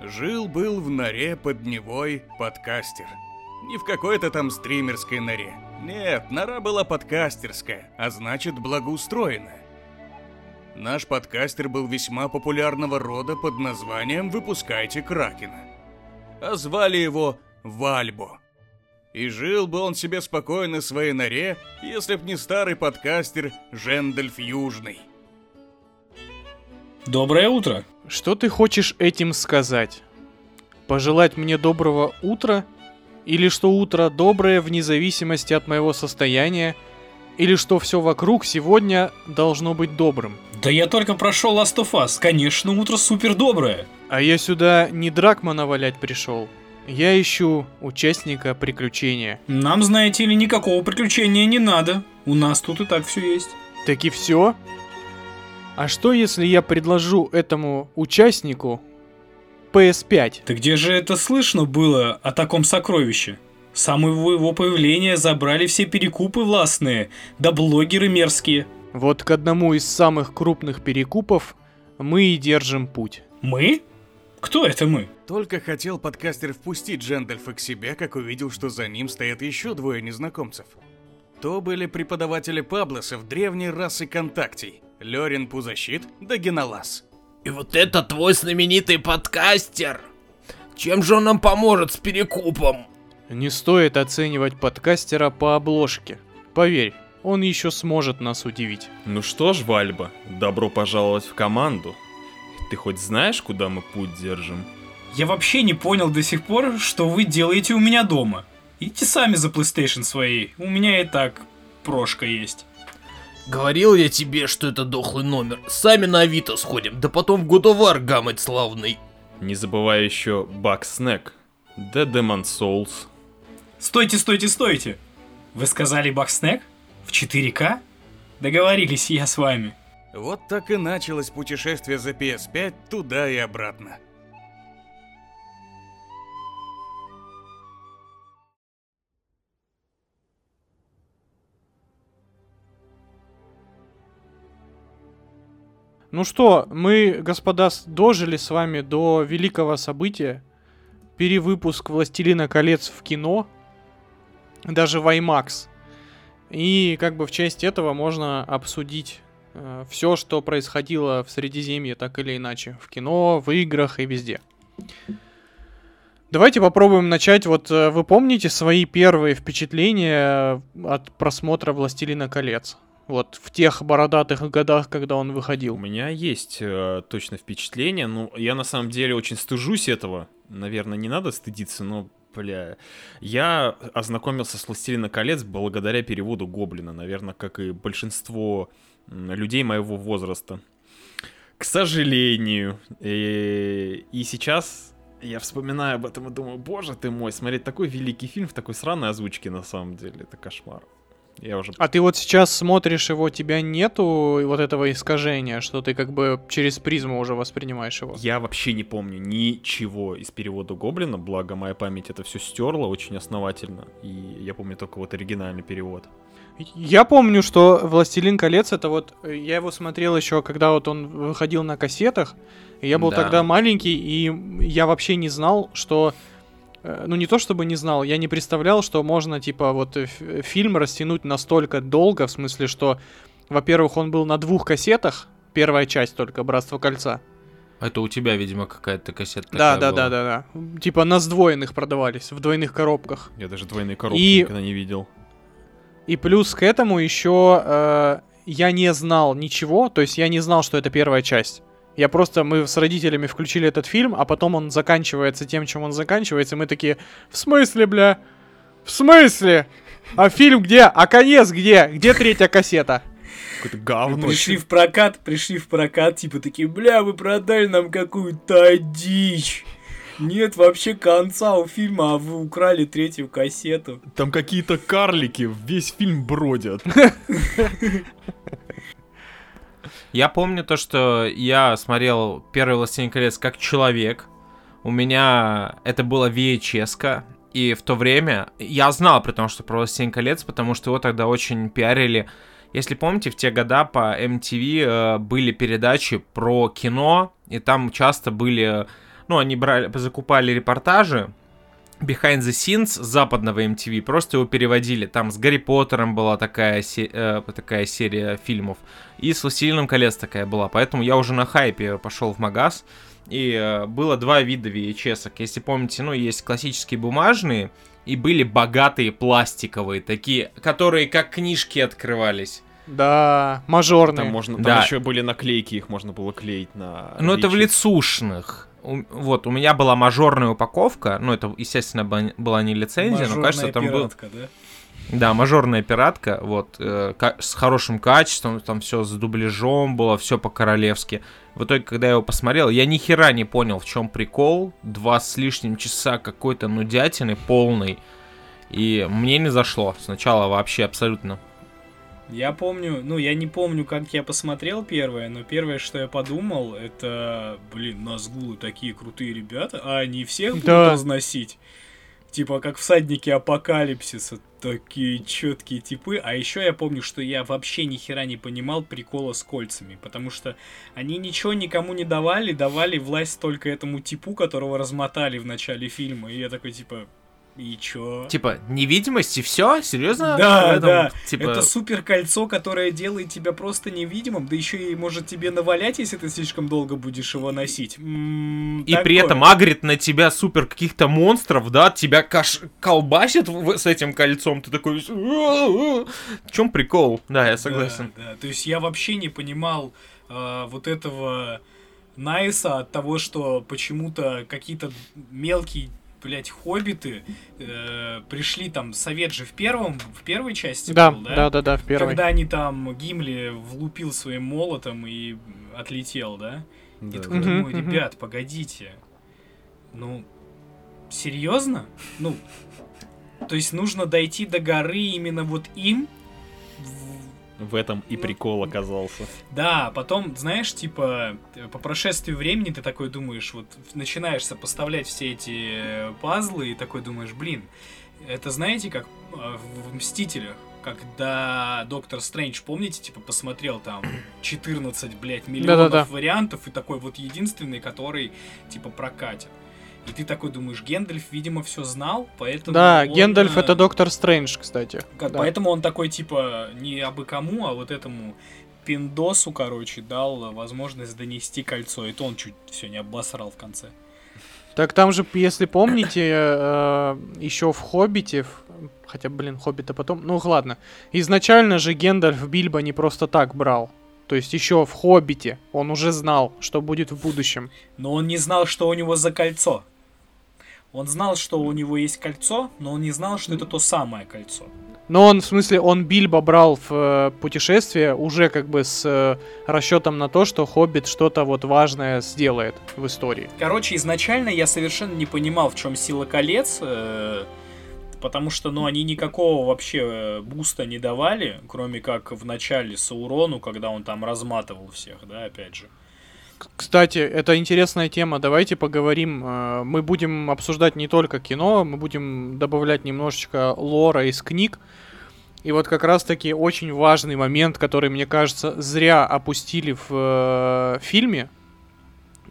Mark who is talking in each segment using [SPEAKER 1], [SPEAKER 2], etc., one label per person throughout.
[SPEAKER 1] Жил-был в норе под Невой подкастер. Не в какой-то там стримерской норе. Нет, нора была подкастерская, а значит благоустроенная. Наш подкастер был весьма популярного рода под названием «Выпускайте Кракена». А звали его Вальбо. И жил бы он себе спокойно в своей норе, если б не старый подкастер Жендальф Южный.
[SPEAKER 2] Доброе утро.
[SPEAKER 3] Что ты хочешь этим сказать? Пожелать мне доброго утра? Или что утро доброе вне зависимости от моего состояния? Или что все вокруг сегодня должно быть добрым?
[SPEAKER 2] Да я только прошел Last of Us. Конечно, утро супер доброе.
[SPEAKER 3] А я сюда не Дракмана валять пришел. Я ищу участника приключения.
[SPEAKER 2] Нам, знаете ли, никакого приключения не надо. У нас тут и так все есть.
[SPEAKER 3] Так и все? А что если я предложу этому участнику PS5?
[SPEAKER 2] Да где же это слышно было о таком сокровище? С самого его появления забрали все перекупы властные, да блогеры мерзкие.
[SPEAKER 3] Вот к одному из самых крупных перекупов мы и держим путь.
[SPEAKER 2] Мы? Кто это мы?
[SPEAKER 1] Только хотел подкастер впустить Джендальфа к себе, как увидел, что за ним стоят еще двое незнакомцев. То были преподаватели Паблосов древней расы контактий. Лерин Пузащит да Генолаз.
[SPEAKER 4] И вот это твой знаменитый подкастер. Чем же он нам поможет с перекупом?
[SPEAKER 3] Не стоит оценивать подкастера по обложке. Поверь, он еще сможет нас удивить.
[SPEAKER 5] Ну что ж, Вальба, добро пожаловать в команду. Ты хоть знаешь, куда мы путь держим?
[SPEAKER 2] Я вообще не понял до сих пор, что вы делаете у меня дома. Идите сами за PlayStation своей, у меня и так прошка есть.
[SPEAKER 4] Говорил я тебе, что это дохлый номер. Сами на Авито сходим, да потом в Годовар гамать славный.
[SPEAKER 5] Не забывай еще Бакснек, The Demon Souls.
[SPEAKER 2] Стойте, стойте, стойте! Вы сказали Бакснек? В 4К? Договорились, я с вами.
[SPEAKER 1] Вот так и началось путешествие за PS5 туда и обратно.
[SPEAKER 3] Ну что, мы, господа, дожили с вами до великого события. Перевыпуск «Властелина колец» в кино. Даже в IMAX. И как бы в честь этого можно обсудить э, все, что происходило в Средиземье, так или иначе. В кино, в играх и везде. Давайте попробуем начать. Вот э, вы помните свои первые впечатления от просмотра «Властелина колец»? Вот в тех бородатых годах, когда он
[SPEAKER 5] У
[SPEAKER 3] выходил.
[SPEAKER 5] меня есть э, точно впечатление, ну, я на самом деле очень стыжусь этого. Наверное, не надо стыдиться, но, бля... Я ознакомился с «Властелина колец» благодаря переводу Гоблина, наверное, как и большинство людей моего возраста. К сожалению. И, и сейчас я вспоминаю об этом и думаю, боже ты мой, смотреть такой великий фильм в такой сраной озвучке на самом деле, это кошмар. Я уже
[SPEAKER 3] А ты вот сейчас смотришь его, тебя нету вот этого искажения, что ты как бы через призму уже воспринимаешь его.
[SPEAKER 5] Я вообще не помню ничего из перевода Гоблина, благо моя память это все стерла очень основательно, и я помню только вот оригинальный перевод.
[SPEAKER 3] Я помню, что «Властелин колец» это вот... Я его смотрел еще, когда вот он выходил на кассетах. Я был
[SPEAKER 4] Да.
[SPEAKER 3] тогда маленький, и я вообще не знал, что... э, Ну, не то чтобы не знал, я не представлял, что можно, типа, вот э, ф- фильм растянуть настолько долго, в смысле, что, во-первых, он был на двух кассетах, первая часть только «Братство кольца».
[SPEAKER 4] Это у тебя, видимо, какая-то кассета
[SPEAKER 3] Да, да,
[SPEAKER 4] была.
[SPEAKER 3] да, да, да. Типа на сдвоенных продавались, в двойных коробках.
[SPEAKER 5] Я даже двойные коробки
[SPEAKER 3] И-
[SPEAKER 5] никогда не видел.
[SPEAKER 3] И плюс к этому еще э, я не знал ничего, то есть я не знал, что это первая часть. Я просто, мы с родителями включили этот фильм, а потом он заканчивается тем, чем он заканчивается, и мы такие, в смысле, бля? В смысле? А фильм где? А конец где? Где третья кассета?
[SPEAKER 5] Какое-то говно.
[SPEAKER 2] Пришли в прокат, пришли в прокат, типа такие, бля, вы продали нам какую-то дичь. Нет вообще конца у фильма, а вы украли третью кассету.
[SPEAKER 5] Там какие-то карлики весь фильм бродят.
[SPEAKER 4] Я помню то, что я смотрел первый «Властелин колец» как человек. У меня это было VHS-ка. И в то время я знал при том, что про «Властелин колец», потому что его тогда очень пиарили. Если помните, в те года по MTV э, были передачи про кино, и там часто были ну, они брали, закупали репортажи, Behind the Scenes западного MTV, просто его переводили. Там с Гарри Поттером была такая, се- э, такая серия фильмов, и с Властелином колец такая была. Поэтому я уже на хайпе пошел в магаз, и э, было два вида VHS. -ок. Если помните, ну, есть классические бумажные, и были богатые пластиковые, такие, которые как книжки открывались.
[SPEAKER 3] Да, мажорные.
[SPEAKER 5] Там можно, там
[SPEAKER 4] Да.
[SPEAKER 5] еще были наклейки, их можно было клеить на.
[SPEAKER 4] Ну, это в лицушных. Вот, у меня была мажорная упаковка, ну, это, естественно, была не лицензия, но, кажется,
[SPEAKER 2] Мажорная
[SPEAKER 4] там был...
[SPEAKER 2] пиратка, да?
[SPEAKER 4] Да, мажорная пиратка, вот, э, с хорошим качеством, там все с дубляжом было, все по-королевски. В итоге, когда я его посмотрел, я ни хера не понял, в чем прикол. Два с лишним часа какой-то нудятины полный. И мне не зашло сначала вообще абсолютно.
[SPEAKER 2] Я помню, ну, я не помню, как я посмотрел первое, но первое, что я подумал, это, блин, Назгулы такие крутые ребята, а они всех будут
[SPEAKER 3] Да.
[SPEAKER 2] разносить. Типа, как всадники апокалипсиса, такие четкие типы. А еще я помню, что я вообще ни хера не понимал прикола с кольцами, потому что они ничего никому не давали, давали власть только этому типу, которого размотали в начале фильма. И я такой, типа, и чё?
[SPEAKER 4] Типа, невидимость и все? Серьезно?
[SPEAKER 2] Да,
[SPEAKER 4] этом,
[SPEAKER 2] да.
[SPEAKER 4] Типа,
[SPEAKER 2] Это супер кольцо, которое делает тебя просто невидимым, да еще и может тебе навалять, если ты слишком долго будешь его носить. М,
[SPEAKER 4] И при
[SPEAKER 2] такое.
[SPEAKER 4] этом агрит на тебя супер каких-то монстров, да, тебя каш... колбасит в- с этим кольцом, ты такой... В чем прикол? Да, я согласен.
[SPEAKER 2] Да, да. То есть я вообще не понимал а, вот этого Найса от того, что почему-то какие-то мелкие блять, хоббиты э, пришли там, совет же в первом, в первой части
[SPEAKER 3] Да,
[SPEAKER 2] был,
[SPEAKER 3] да, да, да, в первой.
[SPEAKER 2] Когда они там Гимли влупил своим молотом и отлетел, да? И
[SPEAKER 5] Да,
[SPEAKER 2] такой
[SPEAKER 3] Мгм,
[SPEAKER 2] думаю, ребят, погодите. Ну, серьезно? Ну, то есть нужно дойти до горы именно вот им? В-
[SPEAKER 5] этом и прикол оказался.
[SPEAKER 2] Да, потом, знаешь, типа, э, по прошествию времени ты такой думаешь, вот начинаешь сопоставлять все эти э, пазлы и такой думаешь, блин, это знаете, как э, в в Мстителях, когда Доктор Стрэндж, помните, типа, посмотрел там 14, блядь, миллионов
[SPEAKER 3] Да-да-да.
[SPEAKER 2] вариантов и такой вот единственный, который, типа, прокатит. И ты такой думаешь, Гендальф, видимо, все знал, поэтому...
[SPEAKER 3] Да,
[SPEAKER 2] он,
[SPEAKER 3] Гендальф
[SPEAKER 2] э,
[SPEAKER 3] это Доктор Стрэндж, кстати.
[SPEAKER 2] как-
[SPEAKER 3] Да.
[SPEAKER 2] Поэтому он такой, типа, не абы кому, а вот этому пиндосу, короче, дал возможность донести кольцо. И то он чуть все не обосрал в конце.
[SPEAKER 3] Так там же, если помните, еще в Хоббите, хотя, блин, Хоббита потом, ну ладно, изначально же Гендальф Бильбо не просто так брал. То есть еще в Хоббите он уже знал, что будет в будущем.
[SPEAKER 2] Но он не знал, что у него за кольцо. Он знал, что у него есть кольцо, но он не знал, что это то самое кольцо.
[SPEAKER 3] Но он, в смысле, он Бильбо брал в э, путешествие уже как бы с э, расчетом на то, что Хоббит что-то вот важное сделает в истории.
[SPEAKER 2] Короче, изначально я совершенно не понимал, в чем сила колец, э, потому что, ну, они никакого вообще э, буста не давали, кроме как в начале Саурону, когда он там разматывал всех, да, опять же.
[SPEAKER 3] К- Кстати, это интересная тема. Давайте поговорим. э, Мы будем обсуждать не только кино, мы будем добавлять немножечко лора из книг. И вот как раз-таки очень важный момент, который, мне кажется, зря опустили в э, фильме,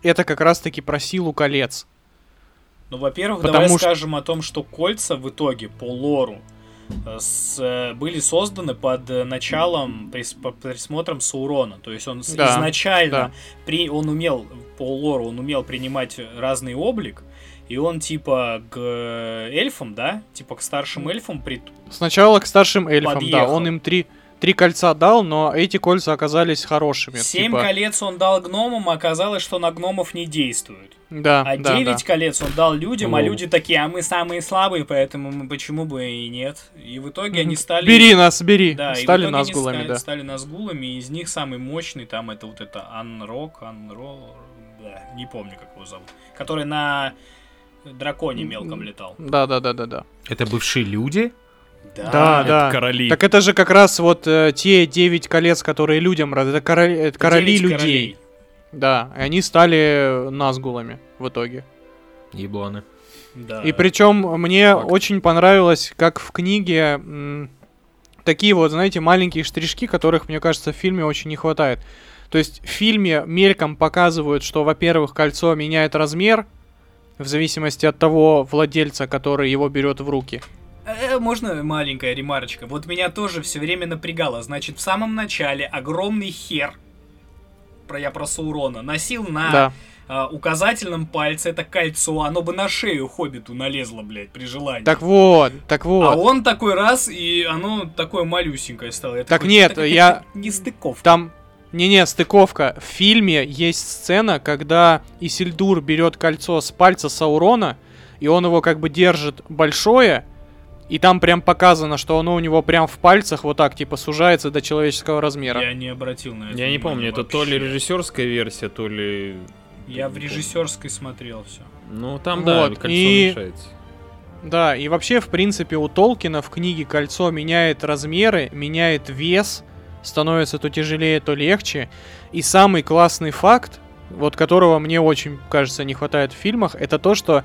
[SPEAKER 3] это как раз-таки про силу колец.
[SPEAKER 2] Ну, во-первых,
[SPEAKER 3] Потому
[SPEAKER 2] давай
[SPEAKER 3] что-
[SPEAKER 2] скажем о том, что кольца в итоге по лору с, э, были созданы под э, началом, прис- по присмотром Саурона. То есть он
[SPEAKER 3] Да,
[SPEAKER 2] изначально,
[SPEAKER 3] да.
[SPEAKER 2] при, он умел, по лору, он умел принимать разный облик, и он типа к эльфам, да, типа к старшим эльфам при...
[SPEAKER 3] Сначала к старшим эльфам, да,
[SPEAKER 2] Подъехал.
[SPEAKER 3] он им три, три кольца дал, но эти кольца оказались хорошими.
[SPEAKER 2] Семь
[SPEAKER 3] типа-
[SPEAKER 2] колец он дал гномам, а оказалось, что на гномов не действует.
[SPEAKER 3] Да,
[SPEAKER 2] А
[SPEAKER 3] да,
[SPEAKER 2] девять
[SPEAKER 3] да.
[SPEAKER 2] колец он дал людям, а
[SPEAKER 5] Лол.
[SPEAKER 2] люди такие, а мы самые слабые, поэтому мы почему бы и нет. И в итоге они стали...
[SPEAKER 3] Бери нас, бери.
[SPEAKER 2] Да,
[SPEAKER 3] Стали
[SPEAKER 2] они
[SPEAKER 3] назгулами,
[SPEAKER 2] стали,
[SPEAKER 3] да.
[SPEAKER 2] стали назгулами, и из них самый мощный там это вот это Анрок, Анро... Да, не помню, как его зовут. Который на драконе мелком летал.
[SPEAKER 3] Да, да, да, да, да.
[SPEAKER 4] Это бывшие люди?
[SPEAKER 3] Да,
[SPEAKER 5] Это
[SPEAKER 3] да.
[SPEAKER 5] короли.
[SPEAKER 3] Так это же как раз вот э, те девять колец, которые людям раз- это короли, это короли людей.
[SPEAKER 2] королей.
[SPEAKER 3] Да, и они стали назгулами в итоге.
[SPEAKER 4] Ебланы.
[SPEAKER 2] Да.
[SPEAKER 3] И причем мне
[SPEAKER 5] Факт.
[SPEAKER 3] очень понравилось, как в книге м, такие вот, знаете, маленькие штришки, которых, мне кажется, в фильме очень не хватает. То есть в фильме мельком показывают, что, во-первых, кольцо меняет размер, В зависимости от того владельца, который его берет в руки.
[SPEAKER 2] Э, можно маленькая ремарочка? Вот меня тоже все время напрягало. Значит, в самом начале огромный хер, про я про Саурона, носил на
[SPEAKER 3] Да.
[SPEAKER 2] а, указательном пальце это кольцо, оно бы на шею Хоббиту налезло, блядь, при желании.
[SPEAKER 3] Так вот, так вот.
[SPEAKER 2] А он такой раз, и оно такое малюсенькое стало. Я
[SPEAKER 3] Так
[SPEAKER 2] такой,
[SPEAKER 3] нет,
[SPEAKER 2] «Это
[SPEAKER 3] я-
[SPEAKER 2] какая-то Нестыковка.
[SPEAKER 3] Там... Не-не, стыковка. В фильме есть сцена, когда Исильдур берет кольцо с пальца Саурона, и он его как бы держит большое, и там прям показано, что оно у него прям в пальцах вот так, типа, сужается до человеческого размера.
[SPEAKER 2] Я не обратил на это
[SPEAKER 5] Я не помню,
[SPEAKER 2] внимания
[SPEAKER 5] это то ли
[SPEAKER 2] вообще.
[SPEAKER 5] режиссерская версия, то ли...
[SPEAKER 2] Я в режиссерской смотрел все.
[SPEAKER 5] Ну, там, да,
[SPEAKER 3] Вот,
[SPEAKER 5] кольцо
[SPEAKER 3] и-
[SPEAKER 5] мешается.
[SPEAKER 3] Да, и вообще, в принципе, у Толкина в книге кольцо меняет размеры, меняет вес, становится то тяжелее, то легче. И самый классный факт, вот которого мне очень, кажется, не хватает в фильмах, это то, что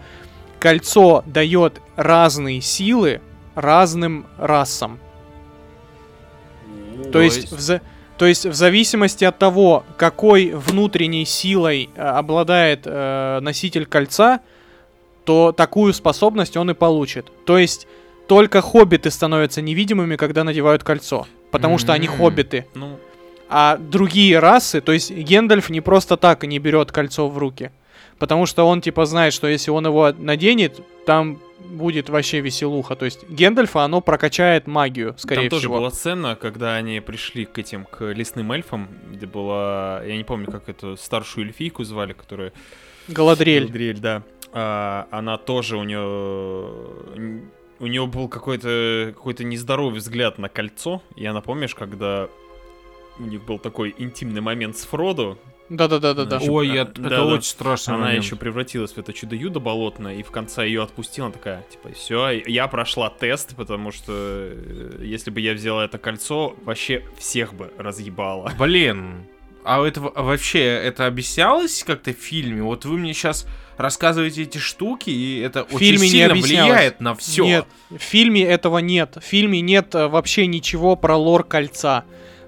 [SPEAKER 3] кольцо дает разные силы разным расам. То,
[SPEAKER 4] То
[SPEAKER 3] есть, в за- то есть в зависимости от того, какой внутренней силой э, обладает э, носитель кольца, то такую способность он и получит. То есть только хоббиты становятся невидимыми, когда надевают кольцо. Потому что они хоббиты.
[SPEAKER 5] Ну,
[SPEAKER 3] А другие расы, то есть Гендальф не просто так не берет кольцо в руки. Потому что он типа знает, что если он его наденет, там будет вообще веселуха. То есть Гендальфа оно прокачает магию, скорее
[SPEAKER 5] там тоже
[SPEAKER 3] всего.
[SPEAKER 5] была сцена, когда они пришли к этим, к лесным эльфам, где была, я не помню, как эту старшую эльфийку звали, которая...
[SPEAKER 3] Галадриэль.
[SPEAKER 5] Галадриэль, да. А, она тоже у нее... У нее был какой-то какой-то нездоровый взгляд на кольцо. И она, помнишь, когда у них был такой интимный момент с Фродо,
[SPEAKER 3] Да-да-да-да-да.
[SPEAKER 5] Ещё-
[SPEAKER 4] Ой,
[SPEAKER 5] а,
[SPEAKER 4] я-
[SPEAKER 5] да,
[SPEAKER 4] это
[SPEAKER 5] да.
[SPEAKER 4] очень страшный
[SPEAKER 5] она
[SPEAKER 4] момент.
[SPEAKER 5] еще превратилась в это чудо-юдо болотное, и в конце ее отпустила, такая, типа, все, я прошла тест, потому что э, если бы я взяла это кольцо, вообще всех бы разъебало.
[SPEAKER 4] Блин, а это в- вообще это объяснялось как-то в фильме? Вот вы мне сейчас рассказываете эти штуки, и это
[SPEAKER 3] В
[SPEAKER 4] очень
[SPEAKER 3] фильме не
[SPEAKER 4] сильно
[SPEAKER 3] объяснялось.
[SPEAKER 4] влияет на все.
[SPEAKER 3] Нет, в фильме этого нет. В фильме нет э, вообще ничего про лор кольца.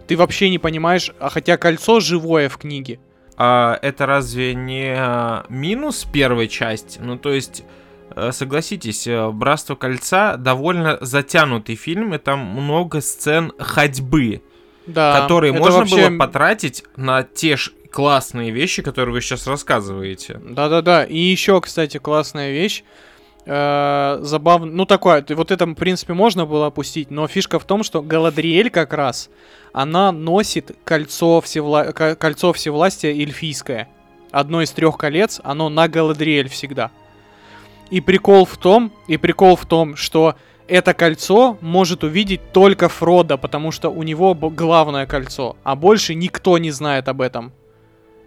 [SPEAKER 3] Ты вообще не понимаешь, а хотя кольцо живое в книге.
[SPEAKER 4] А это разве не а, минус первой части? Ну, то есть, э, согласитесь, э, «Братство кольца» довольно затянутый фильм, и там много сцен ходьбы,
[SPEAKER 3] Да,
[SPEAKER 4] которые можно
[SPEAKER 3] вообще-
[SPEAKER 4] было потратить на те ж классные вещи, которые вы сейчас рассказываете.
[SPEAKER 3] Да-да-да. И еще, кстати, классная вещь. Э, забавно. Ну, такое, вот это, в принципе, можно было опустить, но фишка в том, что Галадриэль как раз, она носит кольцо, всевла... ко- кольцо всевластия эльфийское. Одно из трех колец, оно на Галадриэль всегда. И прикол в том, и прикол в том, что это кольцо может увидеть только Фродо, потому что у него главное кольцо, а больше никто не знает об этом.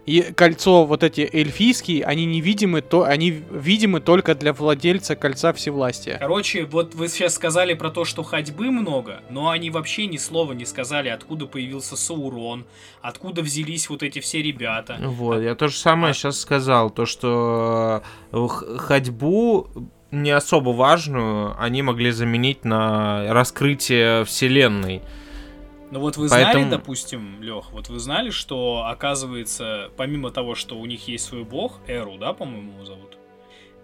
[SPEAKER 3] И кольцо вот эти эльфийские, они невидимы, то они видимы только для владельца кольца всевластия.
[SPEAKER 2] Короче, вот вы сейчас сказали про то, что ходьбы много, но они вообще ни слова не сказали, откуда появился Саурон, откуда взялись вот эти все ребята.
[SPEAKER 4] Вот, я то же самое
[SPEAKER 2] А-
[SPEAKER 4] сейчас сказал, то, что э, ходьбу не особо важную они могли заменить на раскрытие вселенной.
[SPEAKER 2] Ну вот вы
[SPEAKER 4] Поэтому-
[SPEAKER 2] знали, допустим, Лех, вот вы знали, что оказывается, помимо того, что у них есть свой бог, Эру, да, по-моему, его зовут?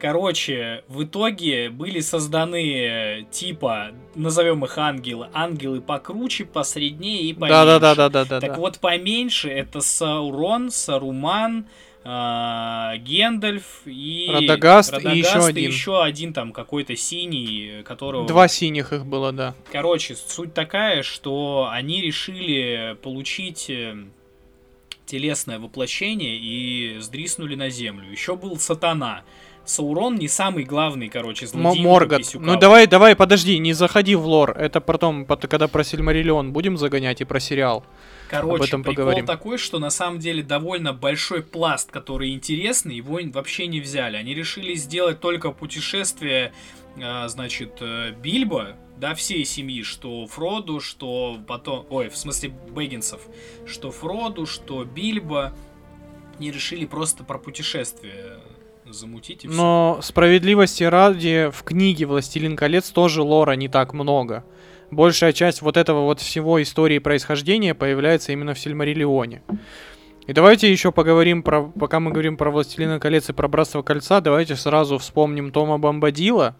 [SPEAKER 2] Короче, в итоге были созданы э, типа, назовем их ангелы, ангелы покруче, посреднее и поменьше.
[SPEAKER 3] Да-да-да-да-да.
[SPEAKER 2] Так вот, поменьше это Саурон, Саруман, Гендальф и...
[SPEAKER 3] Радагаст и еще один.
[SPEAKER 2] еще один там какой-то синий, которого...
[SPEAKER 3] Два синих их было, да.
[SPEAKER 2] Короче, суть такая, что они решили получить э, телесное воплощение и сдриснули на землю. Еще был Сатана. Саурон не самый главный, короче, злодей.
[SPEAKER 3] Моргот. Ну давай, давай, подожди, не заходи в лор. Это потом, пот- когда про Сильмариллион будем загонять и про сериал.
[SPEAKER 2] Короче,
[SPEAKER 3] об этом
[SPEAKER 2] прикол
[SPEAKER 3] поговорим.
[SPEAKER 2] такой, что на самом деле довольно большой пласт, который интересный, его вообще не взяли. Они решили сделать только путешествие, а, значит, э, Бильбо, да, всей семьи, что Фроду, что потом... Ой, в смысле Бэггинсов. Что Фроду, что Бильбо. Не решили просто про путешествие замутить и.
[SPEAKER 3] Но справедливости ради, в книге «Властелин колец» тоже лора не так много большая часть вот этого вот всего истории происхождения появляется именно в Сильмариллионе. И давайте еще поговорим про, пока мы говорим про Властелина колец и про Братство кольца, давайте сразу вспомним Тома Бомбадила.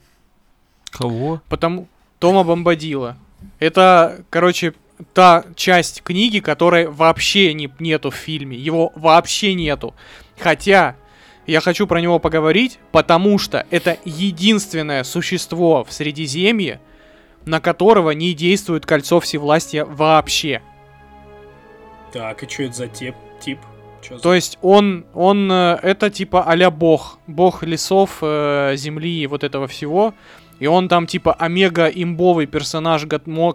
[SPEAKER 4] Кого?
[SPEAKER 3] Потому Тома Бомбадила. Это, короче, та часть книги, которой вообще не, нету в фильме. Его вообще нету. Хотя я хочу про него поговорить, потому что это единственное существо в Средиземье, на которого не действует кольцо всевластия вообще.
[SPEAKER 2] Так, и что это за тип? тип? Чё за...
[SPEAKER 3] То есть он, он э, это типа а бог, бог лесов, э, земли и вот этого всего. И он там типа омега имбовый персонаж,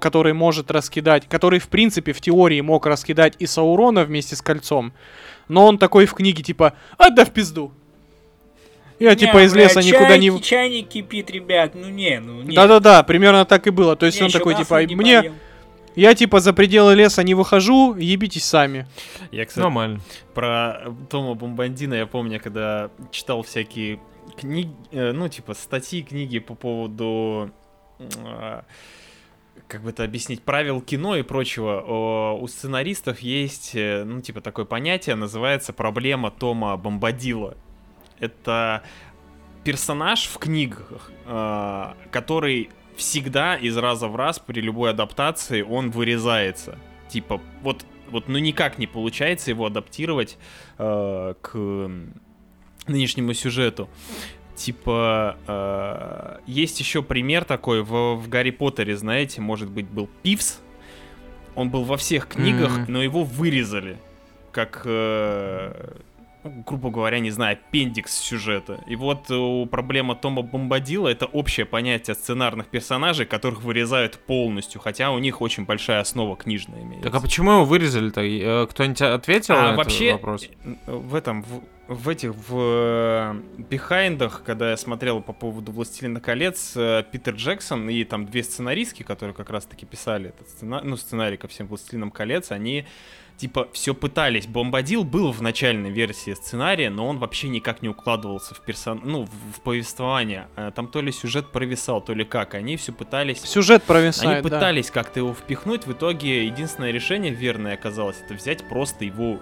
[SPEAKER 3] который может раскидать, который в принципе в теории мог раскидать и Саурона вместе с кольцом. Но он такой в книге типа «А да в пизду!» Я
[SPEAKER 2] не,
[SPEAKER 3] типа
[SPEAKER 2] из
[SPEAKER 3] леса чай, никуда не...
[SPEAKER 2] Чайник кипит, ребят, ну не, ну не.
[SPEAKER 3] Да-да-да, примерно так и было. То есть
[SPEAKER 2] я
[SPEAKER 3] он такой, типа, мне...
[SPEAKER 2] Поел.
[SPEAKER 3] Я типа за пределы леса не выхожу, ебитесь сами.
[SPEAKER 5] Я, кстати,
[SPEAKER 4] Нормально.
[SPEAKER 5] про Тома Бомбандина я помню, когда читал всякие книги, э, ну типа статьи, книги по поводу а, как бы это объяснить, правил кино и прочего, о, у сценаристов есть, э, ну, типа, такое понятие, называется проблема Тома Бомбадила это персонаж в книгах, э, который всегда из раза в раз при любой адаптации он вырезается. Типа, вот, вот ну никак не получается его адаптировать э, к нынешнему сюжету. Типа, э, есть еще пример такой в, в Гарри Поттере, знаете, может быть, был Пивс. Он был во всех книгах,
[SPEAKER 4] mm-hmm.
[SPEAKER 5] но его вырезали. Как э, грубо говоря, не знаю, аппендикс сюжета. И вот э, проблема Тома Бомбадила — это общее понятие сценарных персонажей, которых вырезают полностью, хотя у них очень большая основа книжная имеется.
[SPEAKER 4] Так а почему его вырезали-то? Э, кто-нибудь а, ответил
[SPEAKER 5] а,
[SPEAKER 4] на
[SPEAKER 5] вообще, этот
[SPEAKER 4] вопрос?
[SPEAKER 5] в этом, в, в этих, в э, бихайндах, когда я смотрел по поводу «Властелина колец», Питер Джексон и там две сценаристки, которые как раз-таки писали этот сценарий, ну, сценарий ко всем «Властелинам колец», они типа все пытались. Бомбадил был в начальной версии сценария, но он вообще никак не укладывался в персон... ну, в, в повествование. Э, там то ли сюжет провисал, то ли как. Они все пытались...
[SPEAKER 3] Сюжет провисает, Они
[SPEAKER 5] пытались да. как-то его впихнуть. В итоге единственное решение верное оказалось, это взять просто его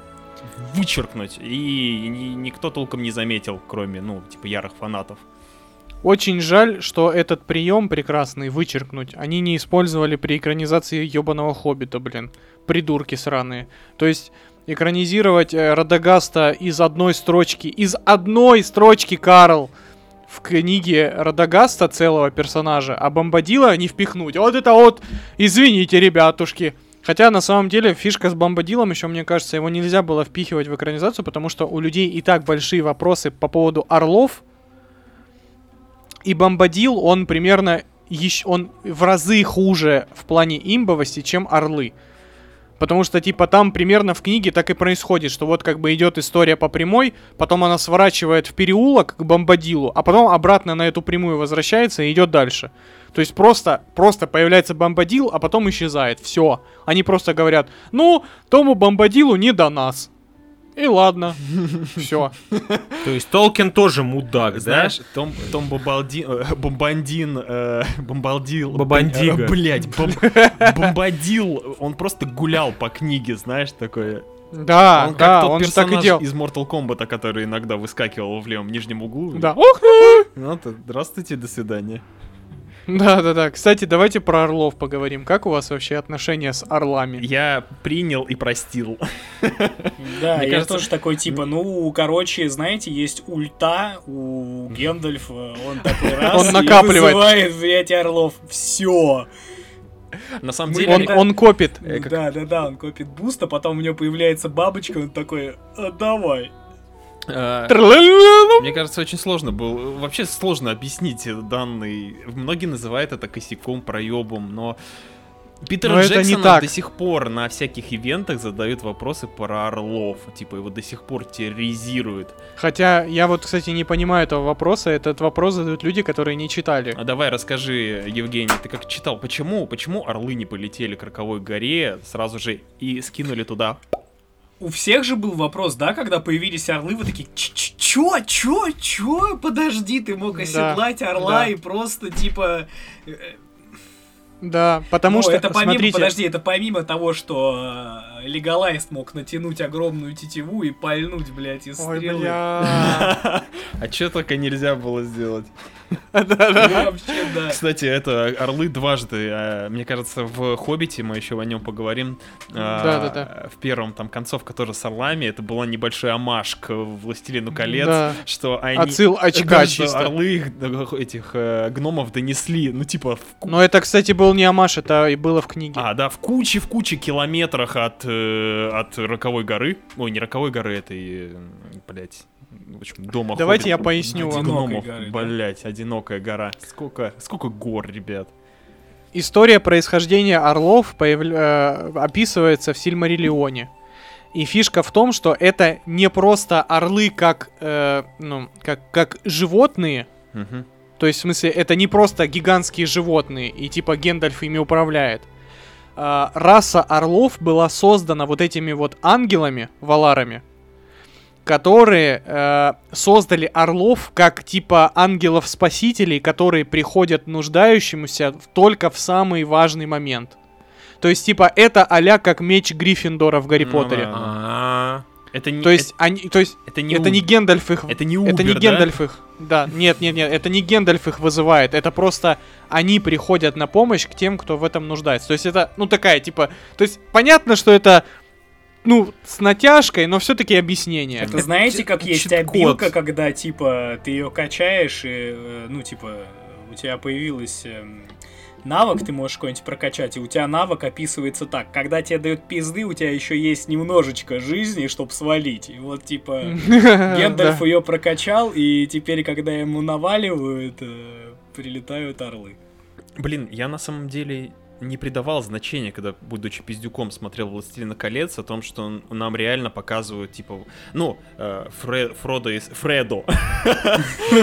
[SPEAKER 5] вычеркнуть. И никто толком не заметил, кроме, ну, типа, ярых фанатов.
[SPEAKER 3] Очень жаль, что этот прием прекрасный вычеркнуть они не использовали при экранизации ебаного Хоббита, блин придурки сраные. То есть экранизировать э, Радагаста из одной строчки, из одной строчки, Карл, в книге Радагаста целого персонажа, а Бомбадила не впихнуть. Вот это вот, извините, ребятушки. Хотя на самом деле фишка с Бомбадилом еще, мне кажется, его нельзя было впихивать в экранизацию, потому что у людей и так большие вопросы по поводу орлов. И Бомбадил, он примерно еще, он в разы хуже в плане имбовости, чем орлы. Потому что, типа, там примерно в книге так и происходит, что вот как бы идет история по прямой, потом она сворачивает в переулок к бомбадилу, а потом обратно на эту прямую возвращается и идет дальше. То есть просто, просто появляется бомбадил, а потом исчезает. Все. Они просто говорят, ну, тому бомбадилу не до нас и ладно, все.
[SPEAKER 4] То есть Толкин тоже мудак,
[SPEAKER 5] Знаешь. Том, Том Бомбалдин, э, Бомбандин, э, Бомбалдил,
[SPEAKER 4] Бомбандиго.
[SPEAKER 5] Э, Блять, Бомбадил, он просто гулял по книге, знаешь, такой.
[SPEAKER 3] Да,
[SPEAKER 5] он
[SPEAKER 3] да, как
[SPEAKER 5] тот
[SPEAKER 3] он персонаж так и делал.
[SPEAKER 5] из Mortal Kombat, который иногда выскакивал в левом нижнем углу.
[SPEAKER 3] Да. И...
[SPEAKER 5] Ну, здравствуйте, до свидания.
[SPEAKER 3] Да-да-да. Кстати, давайте про орлов поговорим. Как у вас вообще отношения с орлами?
[SPEAKER 5] Я принял и простил.
[SPEAKER 2] Да,
[SPEAKER 5] Мне
[SPEAKER 2] я
[SPEAKER 5] кажется...
[SPEAKER 2] тоже такой, типа, ну, короче, знаете, есть ульта у Гендальфа, он такой раз
[SPEAKER 3] Он накапливает.
[SPEAKER 2] И вызывает, блядь, орлов. Все.
[SPEAKER 5] На самом деле...
[SPEAKER 3] Он, он копит.
[SPEAKER 5] Э, да, как...
[SPEAKER 2] да, да, он копит буст, а потом у него появляется бабочка, он такой, а, давай.
[SPEAKER 5] Э,
[SPEAKER 3] мне
[SPEAKER 5] кажется, очень сложно было. Вообще сложно объяснить данный. Многие называют это косяком, проебом, но Питер
[SPEAKER 3] Но Джексона не так.
[SPEAKER 5] до сих пор на всяких ивентах задают вопросы про орлов. Типа его до сих пор терроризируют.
[SPEAKER 3] Хотя я вот, кстати, не понимаю этого вопроса. Этот вопрос задают люди, которые не читали.
[SPEAKER 5] А давай расскажи, Евгений, ты как читал, почему, почему орлы не полетели к Роковой горе сразу же и скинули туда
[SPEAKER 2] у всех же был вопрос, да, когда появились орлы, вы такие, «Ч- ч- чё, чё, чё, подожди, ты мог
[SPEAKER 3] Да,
[SPEAKER 2] оседлать орла
[SPEAKER 3] да.
[SPEAKER 2] и просто, типа, э,
[SPEAKER 3] Да, потому
[SPEAKER 2] Ну,
[SPEAKER 3] что,
[SPEAKER 2] это помимо,
[SPEAKER 3] смотрите,
[SPEAKER 2] подожди, это помимо того, что э, Леголайз мог натянуть огромную тетиву и пальнуть, блядь, из
[SPEAKER 3] Ой,
[SPEAKER 2] стрелы.
[SPEAKER 3] бля.
[SPEAKER 5] А что только нельзя было сделать? Кстати, это орлы дважды. а, Мне кажется, в Хоббите мы еще о нем поговорим. а,
[SPEAKER 3] Да-да-да.
[SPEAKER 5] В первом там концовка тоже с орлами. Это была небольшой амаш к Властелину колец, что они
[SPEAKER 3] Отсыл очка чисто.
[SPEAKER 5] орлы э, этих э, гномов донесли, ну типа
[SPEAKER 3] Но это, кстати, был не Амаш, это и было в книге.
[SPEAKER 5] а, да, в куче, в куче километрах от, э, от Роковой горы. Ой, не Роковой горы, этой, э, блядь, в общем, дома
[SPEAKER 3] Давайте я
[SPEAKER 5] Хоббита.
[SPEAKER 3] поясню вам.
[SPEAKER 5] Гномов,
[SPEAKER 2] горы, да?
[SPEAKER 5] блядь, одинокая гора. Сколько, сколько гор, ребят.
[SPEAKER 3] История происхождения орлов появля- э, описывается в Сильмариллионе. И фишка в том, что это не просто орлы как, э, ну, как, как животные,
[SPEAKER 5] Мгм.
[SPEAKER 3] то есть, в смысле, это не просто гигантские животные, и типа Гендальф ими управляет. А, раса орлов была создана вот этими вот ангелами, валарами, которые э, создали орлов как типа ангелов-спасителей, которые приходят нуждающемуся только в самый важный момент. То есть, типа, это а как меч Гриффиндора в Гарри
[SPEAKER 5] Ну
[SPEAKER 3] Поттере.
[SPEAKER 4] А,
[SPEAKER 5] Это не,
[SPEAKER 3] То есть, они, то есть,
[SPEAKER 5] это, это не,
[SPEAKER 3] это не Гендальф их
[SPEAKER 5] это не
[SPEAKER 3] это не
[SPEAKER 5] Убер, да?
[SPEAKER 3] Гендальф их. Да, нет, нет, нет, это не Гендальф их вызывает. Это просто они приходят на помощь к тем, кто в этом нуждается. То есть это, ну, такая, типа. То есть понятно, что это, ну, с натяжкой, но все-таки объяснение.
[SPEAKER 2] Это знаете, как
[SPEAKER 5] Чит-
[SPEAKER 2] есть обилка, когда, типа, ты ее качаешь, и, э, ну, типа, у тебя появилась эм, навык, ты можешь какой-нибудь прокачать, и у тебя навык описывается так. Когда тебе дают пизды, у тебя еще есть немножечко жизни, чтобы свалить. И вот, типа, Гендальф
[SPEAKER 3] Да.
[SPEAKER 2] ее прокачал, и теперь, когда ему наваливают, э, прилетают орлы.
[SPEAKER 5] Блин, я на самом деле не придавал значения, когда, будучи пиздюком, смотрел «Властелина колец», о том, что он- нам реально показывают, типа, ну, э, Фре- Фродо и... Фредо.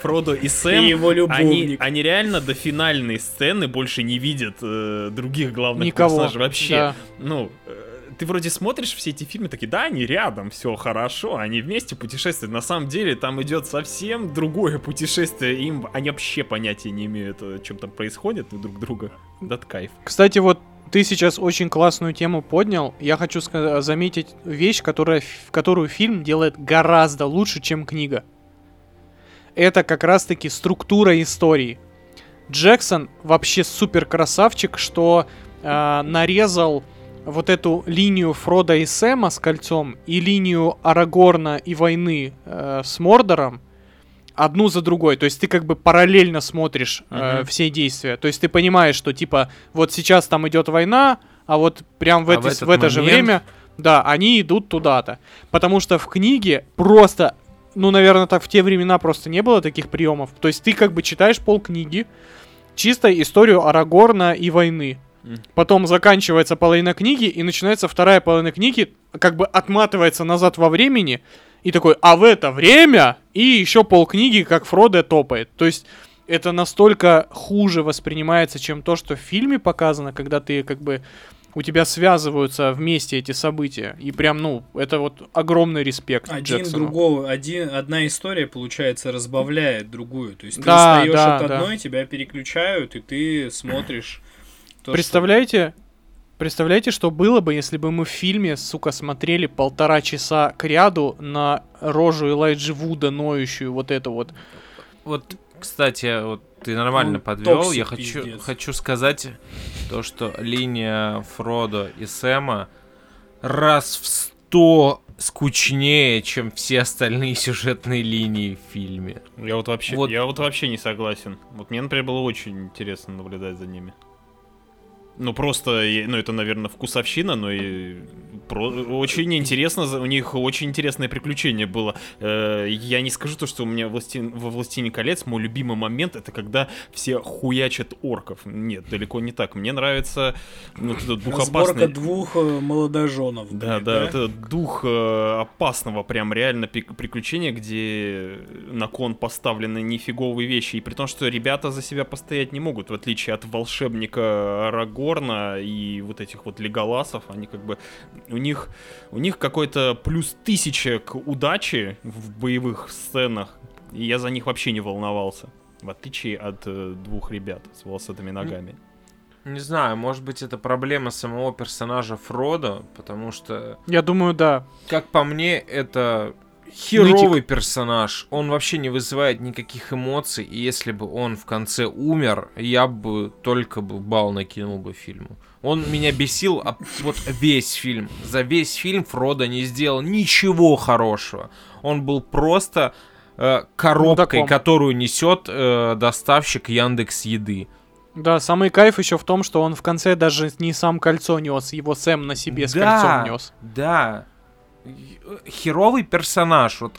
[SPEAKER 5] Фродо и
[SPEAKER 2] И
[SPEAKER 5] Сэм,
[SPEAKER 2] его
[SPEAKER 5] они,
[SPEAKER 2] любовник.
[SPEAKER 5] они реально до финальной сцены больше не видят э, других главных
[SPEAKER 3] Никого.
[SPEAKER 5] персонажей вообще.
[SPEAKER 3] Да.
[SPEAKER 5] Ну, э, ты вроде смотришь все эти фильмы, такие, да, они рядом, все хорошо, они вместе путешествуют. На самом деле там идет совсем другое путешествие, им они вообще понятия не имеют, о чем там происходит друг друга. Да, кайф.
[SPEAKER 3] Кстати, вот ты сейчас очень классную тему поднял. Я хочу заметить вещь, которая, которую фильм делает гораздо лучше, чем книга. Это как раз-таки структура истории. Джексон вообще супер красавчик, что э, нарезал вот эту линию Фрода и Сэма с кольцом и линию Арагорна и войны э, с Мордором одну за другой. То есть ты как бы параллельно смотришь э,
[SPEAKER 5] Мгм.
[SPEAKER 3] все действия. То есть ты понимаешь, что типа вот сейчас там идет война, а вот прям в,
[SPEAKER 4] А
[SPEAKER 3] это,
[SPEAKER 4] в
[SPEAKER 3] в это же время, да, они идут туда-то. Потому что в книге просто, ну, наверное, так в те времена просто не было таких приемов. То есть ты как бы читаешь полкниги, чисто историю Арагорна и войны. Потом заканчивается половина книги, и начинается вторая половина книги, как бы отматывается назад во времени, и такой, а в это время, и еще полкниги, как Фродо топает. То есть это настолько хуже воспринимается, чем то, что в фильме показано, когда ты как бы у тебя связываются вместе эти события. И прям, ну, это вот огромный респект
[SPEAKER 2] Один
[SPEAKER 3] Джексону.
[SPEAKER 2] другого, один, одна история, получается, разбавляет другую. То есть ты
[SPEAKER 3] Да,
[SPEAKER 2] устаешь
[SPEAKER 3] да,
[SPEAKER 2] от
[SPEAKER 3] да.
[SPEAKER 2] одной, тебя переключают, и ты смотришь. То, что-
[SPEAKER 3] Представляете? Представляете, что было бы, если бы мы в фильме, сука, смотрели полтора часа к ряду на рожу Элайджи Вуда, ноющую вот эту вот.
[SPEAKER 4] Вот, кстати, вот ты нормально
[SPEAKER 2] Ну,
[SPEAKER 4] подвел.
[SPEAKER 2] токсик,
[SPEAKER 4] Я хочу,
[SPEAKER 2] пиздец.
[SPEAKER 4] хочу сказать то, что линия Фродо и Сэма раз в сто скучнее, чем все остальные сюжетные линии в фильме.
[SPEAKER 5] Я вот вообще,
[SPEAKER 4] Вот.
[SPEAKER 5] я вот вообще не согласен. Вот мне, например, было очень интересно наблюдать за ними. Ну просто, ну это, наверное, вкусовщина, но и про- очень интересно, у них очень интересное приключение было. Э, я не скажу то, что у меня «Властелин- во «Властелине колец» мой любимый момент это когда все хуячат орков. Нет, далеко не так. Мне нравится ну, вот этот
[SPEAKER 2] Сборка
[SPEAKER 5] духопасный...
[SPEAKER 2] двух э, молодоженов.
[SPEAKER 5] Да, да, вот этот дух э, опасного прям реально приключения, где на кон поставлены нифиговые вещи, и при том, что ребята за себя постоять не могут, в отличие от волшебника Арагорна и вот этих вот леголасов, они как бы, у них, у них какой-то плюс тысяча к удаче в боевых сценах, и я за них вообще не волновался, в отличие от э, двух ребят с волосатыми ногами.
[SPEAKER 4] Не знаю, может быть, это проблема самого персонажа Фрода, потому что,
[SPEAKER 3] Я думаю, да.
[SPEAKER 4] как по мне, это херовый персонаж. Он вообще не вызывает никаких эмоций, и если бы он в конце умер, я бы только бы бал накинул бы фильму. Он меня бесил а вот весь фильм. За весь фильм Фродо не сделал ничего хорошего. Он был просто э, коробкой,
[SPEAKER 3] Мудаком.
[SPEAKER 4] которую несет э, доставщик Яндекс Еды.
[SPEAKER 3] Да, самый кайф еще в том, что он в конце даже не сам кольцо нес, его Сэм на себе с кольцом нес.
[SPEAKER 4] Да. Херовый персонаж, вот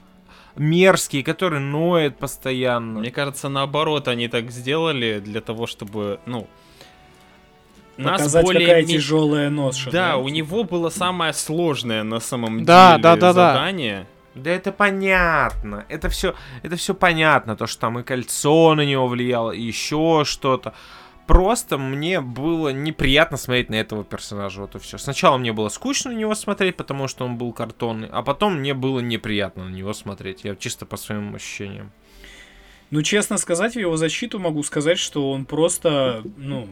[SPEAKER 4] мерзкий, который ноет постоянно.
[SPEAKER 5] Мне кажется, наоборот, они так сделали для того, чтобы, ну,
[SPEAKER 2] Показать,
[SPEAKER 5] более
[SPEAKER 2] какая
[SPEAKER 5] ми-
[SPEAKER 2] тяжелая ноша.
[SPEAKER 5] Да, у него было самое сложное на самом
[SPEAKER 3] Да,
[SPEAKER 5] деле
[SPEAKER 3] да, да, да.
[SPEAKER 5] задание.
[SPEAKER 4] Да это понятно. Это все, это все понятно, то, что там и кольцо на него влияло, и еще что-то. Просто мне было неприятно смотреть на этого персонажа, вот и все. Сначала мне было скучно на него смотреть, потому что он был картонный, а потом мне было неприятно на него смотреть. Я чисто по своим ощущениям.
[SPEAKER 2] Ну, честно сказать, в его защиту могу сказать, что он просто, ну,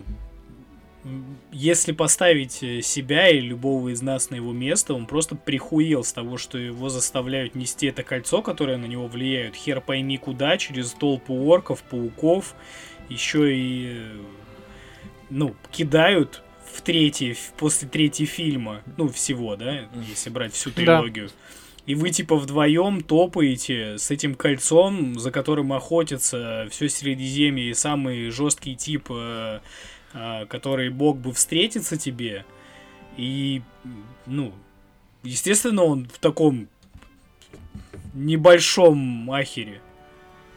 [SPEAKER 2] если поставить э, себя и любого из нас на его место, он просто прихуел с того, что его заставляют нести это кольцо, которое на него влияет, хер пойми куда, через толпу орков, пауков, еще и, э, ну, кидают в третий, после третьего фильма, ну, всего, да, если брать всю
[SPEAKER 3] Да.
[SPEAKER 2] трилогию. И вы типа вдвоем топаете с этим кольцом, за которым охотятся все Средиземье и самый жесткий тип, э, э, который мог бы встретиться тебе. И, ну, естественно, он в таком небольшом ахере.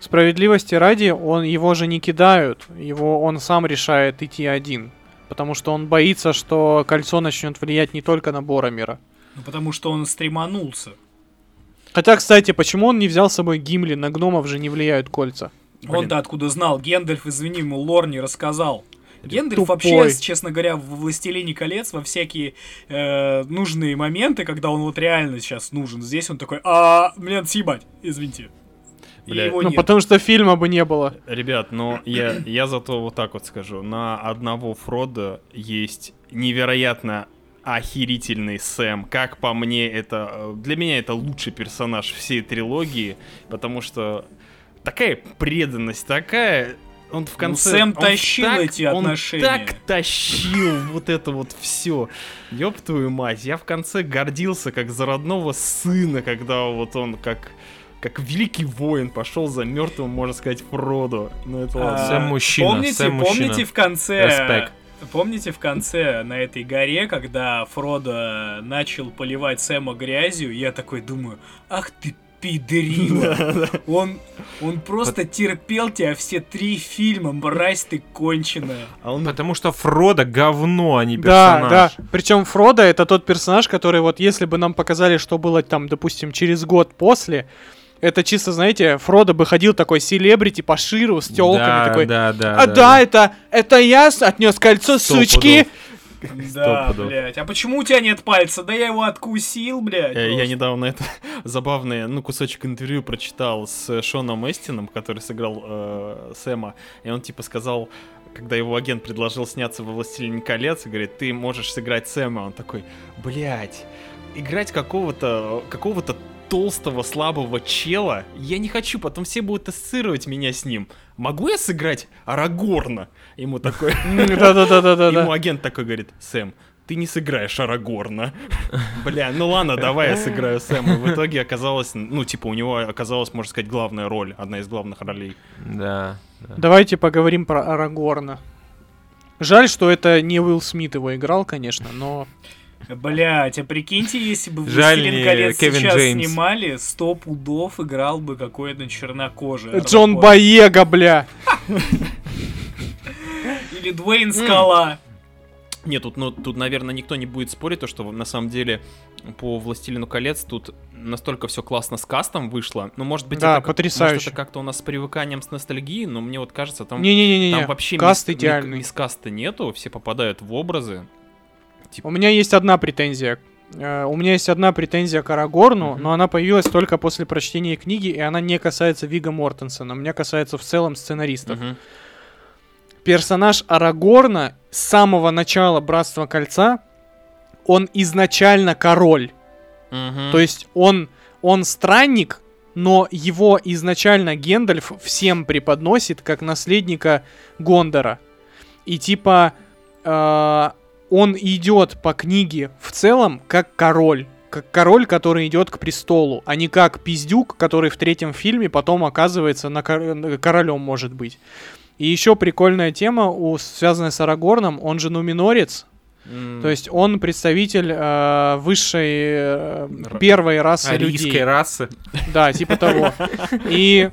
[SPEAKER 3] Справедливости ради, он его же не кидают, его он сам решает идти один. Потому что он боится, что кольцо начнет влиять не только на Боромира.
[SPEAKER 2] Ну, потому что он стреманулся.
[SPEAKER 3] Хотя, кстати, почему он не взял с собой Гимли? На гномов же не влияют кольца.
[SPEAKER 2] Он-то откуда знал? Гендальф, извини, ему лор не рассказал. Гендальф
[SPEAKER 3] Тупой.
[SPEAKER 2] вообще, честно говоря, в «Властелине колец» во всякие э, нужные моменты, когда он вот реально сейчас нужен, здесь он такой, а, мне надо съебать, извините.
[SPEAKER 5] Бля,
[SPEAKER 3] Ну,
[SPEAKER 2] нет.
[SPEAKER 3] потому что фильма бы не было.
[SPEAKER 5] Ребят, но я, я зато вот так вот скажу. На одного Фрода есть невероятно охерительный Сэм. Как по мне, это... э, Для меня это лучший персонаж всей трилогии, потому что такая преданность, такая... Он в конце...
[SPEAKER 2] Сэм
[SPEAKER 5] он
[SPEAKER 2] тащил
[SPEAKER 5] так-
[SPEAKER 2] эти
[SPEAKER 5] он
[SPEAKER 2] отношения.
[SPEAKER 5] так тащил вот это вот все. Ёб твою мать, я в конце гордился как за родного сына, когда вот он как как великий воин пошел за мертвым, можно сказать, Фродо. Ну это ладно.
[SPEAKER 2] А,
[SPEAKER 4] Сэм мужчина,
[SPEAKER 2] Помните,
[SPEAKER 4] Сэм мужчина.
[SPEAKER 2] помните в конце...
[SPEAKER 4] Респект.
[SPEAKER 2] Помните в конце на этой горе, когда Фродо начал поливать Сэма грязью, я такой думаю, ах ты пидорила. Он, он просто терпел тебя все три фильма, мразь ты конченая.
[SPEAKER 5] А он
[SPEAKER 4] Потому что Фродо говно, а не
[SPEAKER 3] Да,
[SPEAKER 4] персонаж.
[SPEAKER 3] да. Причем Фродо это тот персонаж, который вот если бы нам показали, что было там, допустим, через год после, это чисто, знаете, Фродо бы ходил такой селебрити по ширу с телками
[SPEAKER 4] да,
[SPEAKER 3] такой.
[SPEAKER 4] да, да,
[SPEAKER 3] а да, это, это я отнес кольцо,
[SPEAKER 5] Сто
[SPEAKER 3] сучки.
[SPEAKER 2] Да, блядь. А почему у тебя нет пальца? Да я его откусил, блядь.
[SPEAKER 5] Э, Я
[SPEAKER 2] просто.
[SPEAKER 5] недавно это забавное, ну, кусочек интервью прочитал с Шоном Эстином, который сыграл э, Сэма, и он типа сказал, когда его агент предложил сняться во «Властелине колец», и говорит, ты можешь сыграть Сэма, он такой, блядь, играть какого-то какого-то толстого, слабого чела, я не хочу, потом все будут ассоциировать меня с ним. Могу я сыграть Арагорна? Ему такой... Ему
[SPEAKER 3] Да-да-да-да-да.
[SPEAKER 5] агент такой говорит, Сэм, ты не сыграешь Арагорна. Бля, ну ладно, давай я сыграю Сэма. В итоге оказалось, ну, типа, у него оказалась, можно сказать, главная роль, одна из главных ролей.
[SPEAKER 4] Да. да.
[SPEAKER 3] Давайте поговорим про Арагорна. Жаль, что это не Уилл Смит его играл, конечно, но...
[SPEAKER 2] Блять, а прикиньте, если бы «Властелин
[SPEAKER 4] не
[SPEAKER 2] колец»
[SPEAKER 4] Кевин
[SPEAKER 2] сейчас
[SPEAKER 4] Джеймс.
[SPEAKER 2] снимали, сто пудов играл бы какой-то чернокожий.
[SPEAKER 3] Джон. Боега, бля.
[SPEAKER 2] Или Дуэйн Скала.
[SPEAKER 5] Нет, тут, ну, тут, наверное, никто не будет спорить, то, что на самом деле по «Властелину колец» тут настолько все классно с кастом вышло. Ну, может быть,
[SPEAKER 3] Да,
[SPEAKER 5] это, как-
[SPEAKER 3] потрясающе.
[SPEAKER 5] может, это как-то у нас с привыканием, с ностальгией, но мне вот кажется, там,
[SPEAKER 3] Не-не-не-не,
[SPEAKER 5] там вообще
[SPEAKER 3] каст
[SPEAKER 5] мис-
[SPEAKER 3] идеальный.
[SPEAKER 5] мис- мискаста нету, все попадают в образы.
[SPEAKER 3] У меня есть одна претензия. Э, У меня есть одна претензия к Арагорну,
[SPEAKER 5] Мгм.
[SPEAKER 3] но она появилась только после прочтения книги, и она не касается Вига Мортенсона. Меня касается в целом сценаристов.
[SPEAKER 5] Мгм.
[SPEAKER 3] персонаж Арагорна с самого начала Братства Кольца, он изначально король. То есть он, он странник, но его изначально Гендальф всем преподносит как наследника Гондора. И типа э, он идет по книге в целом как король. Как король, который идет к престолу, а не как пиздюк, который в третьем фильме потом оказывается на кор- королем может быть. И еще прикольная тема, у, связанная с Арагорном, он же нуминорец,
[SPEAKER 5] М,
[SPEAKER 3] то есть он представитель э, высшей э, первой расы
[SPEAKER 4] Арийской
[SPEAKER 3] людей.
[SPEAKER 4] расы.
[SPEAKER 3] Да, типа того. И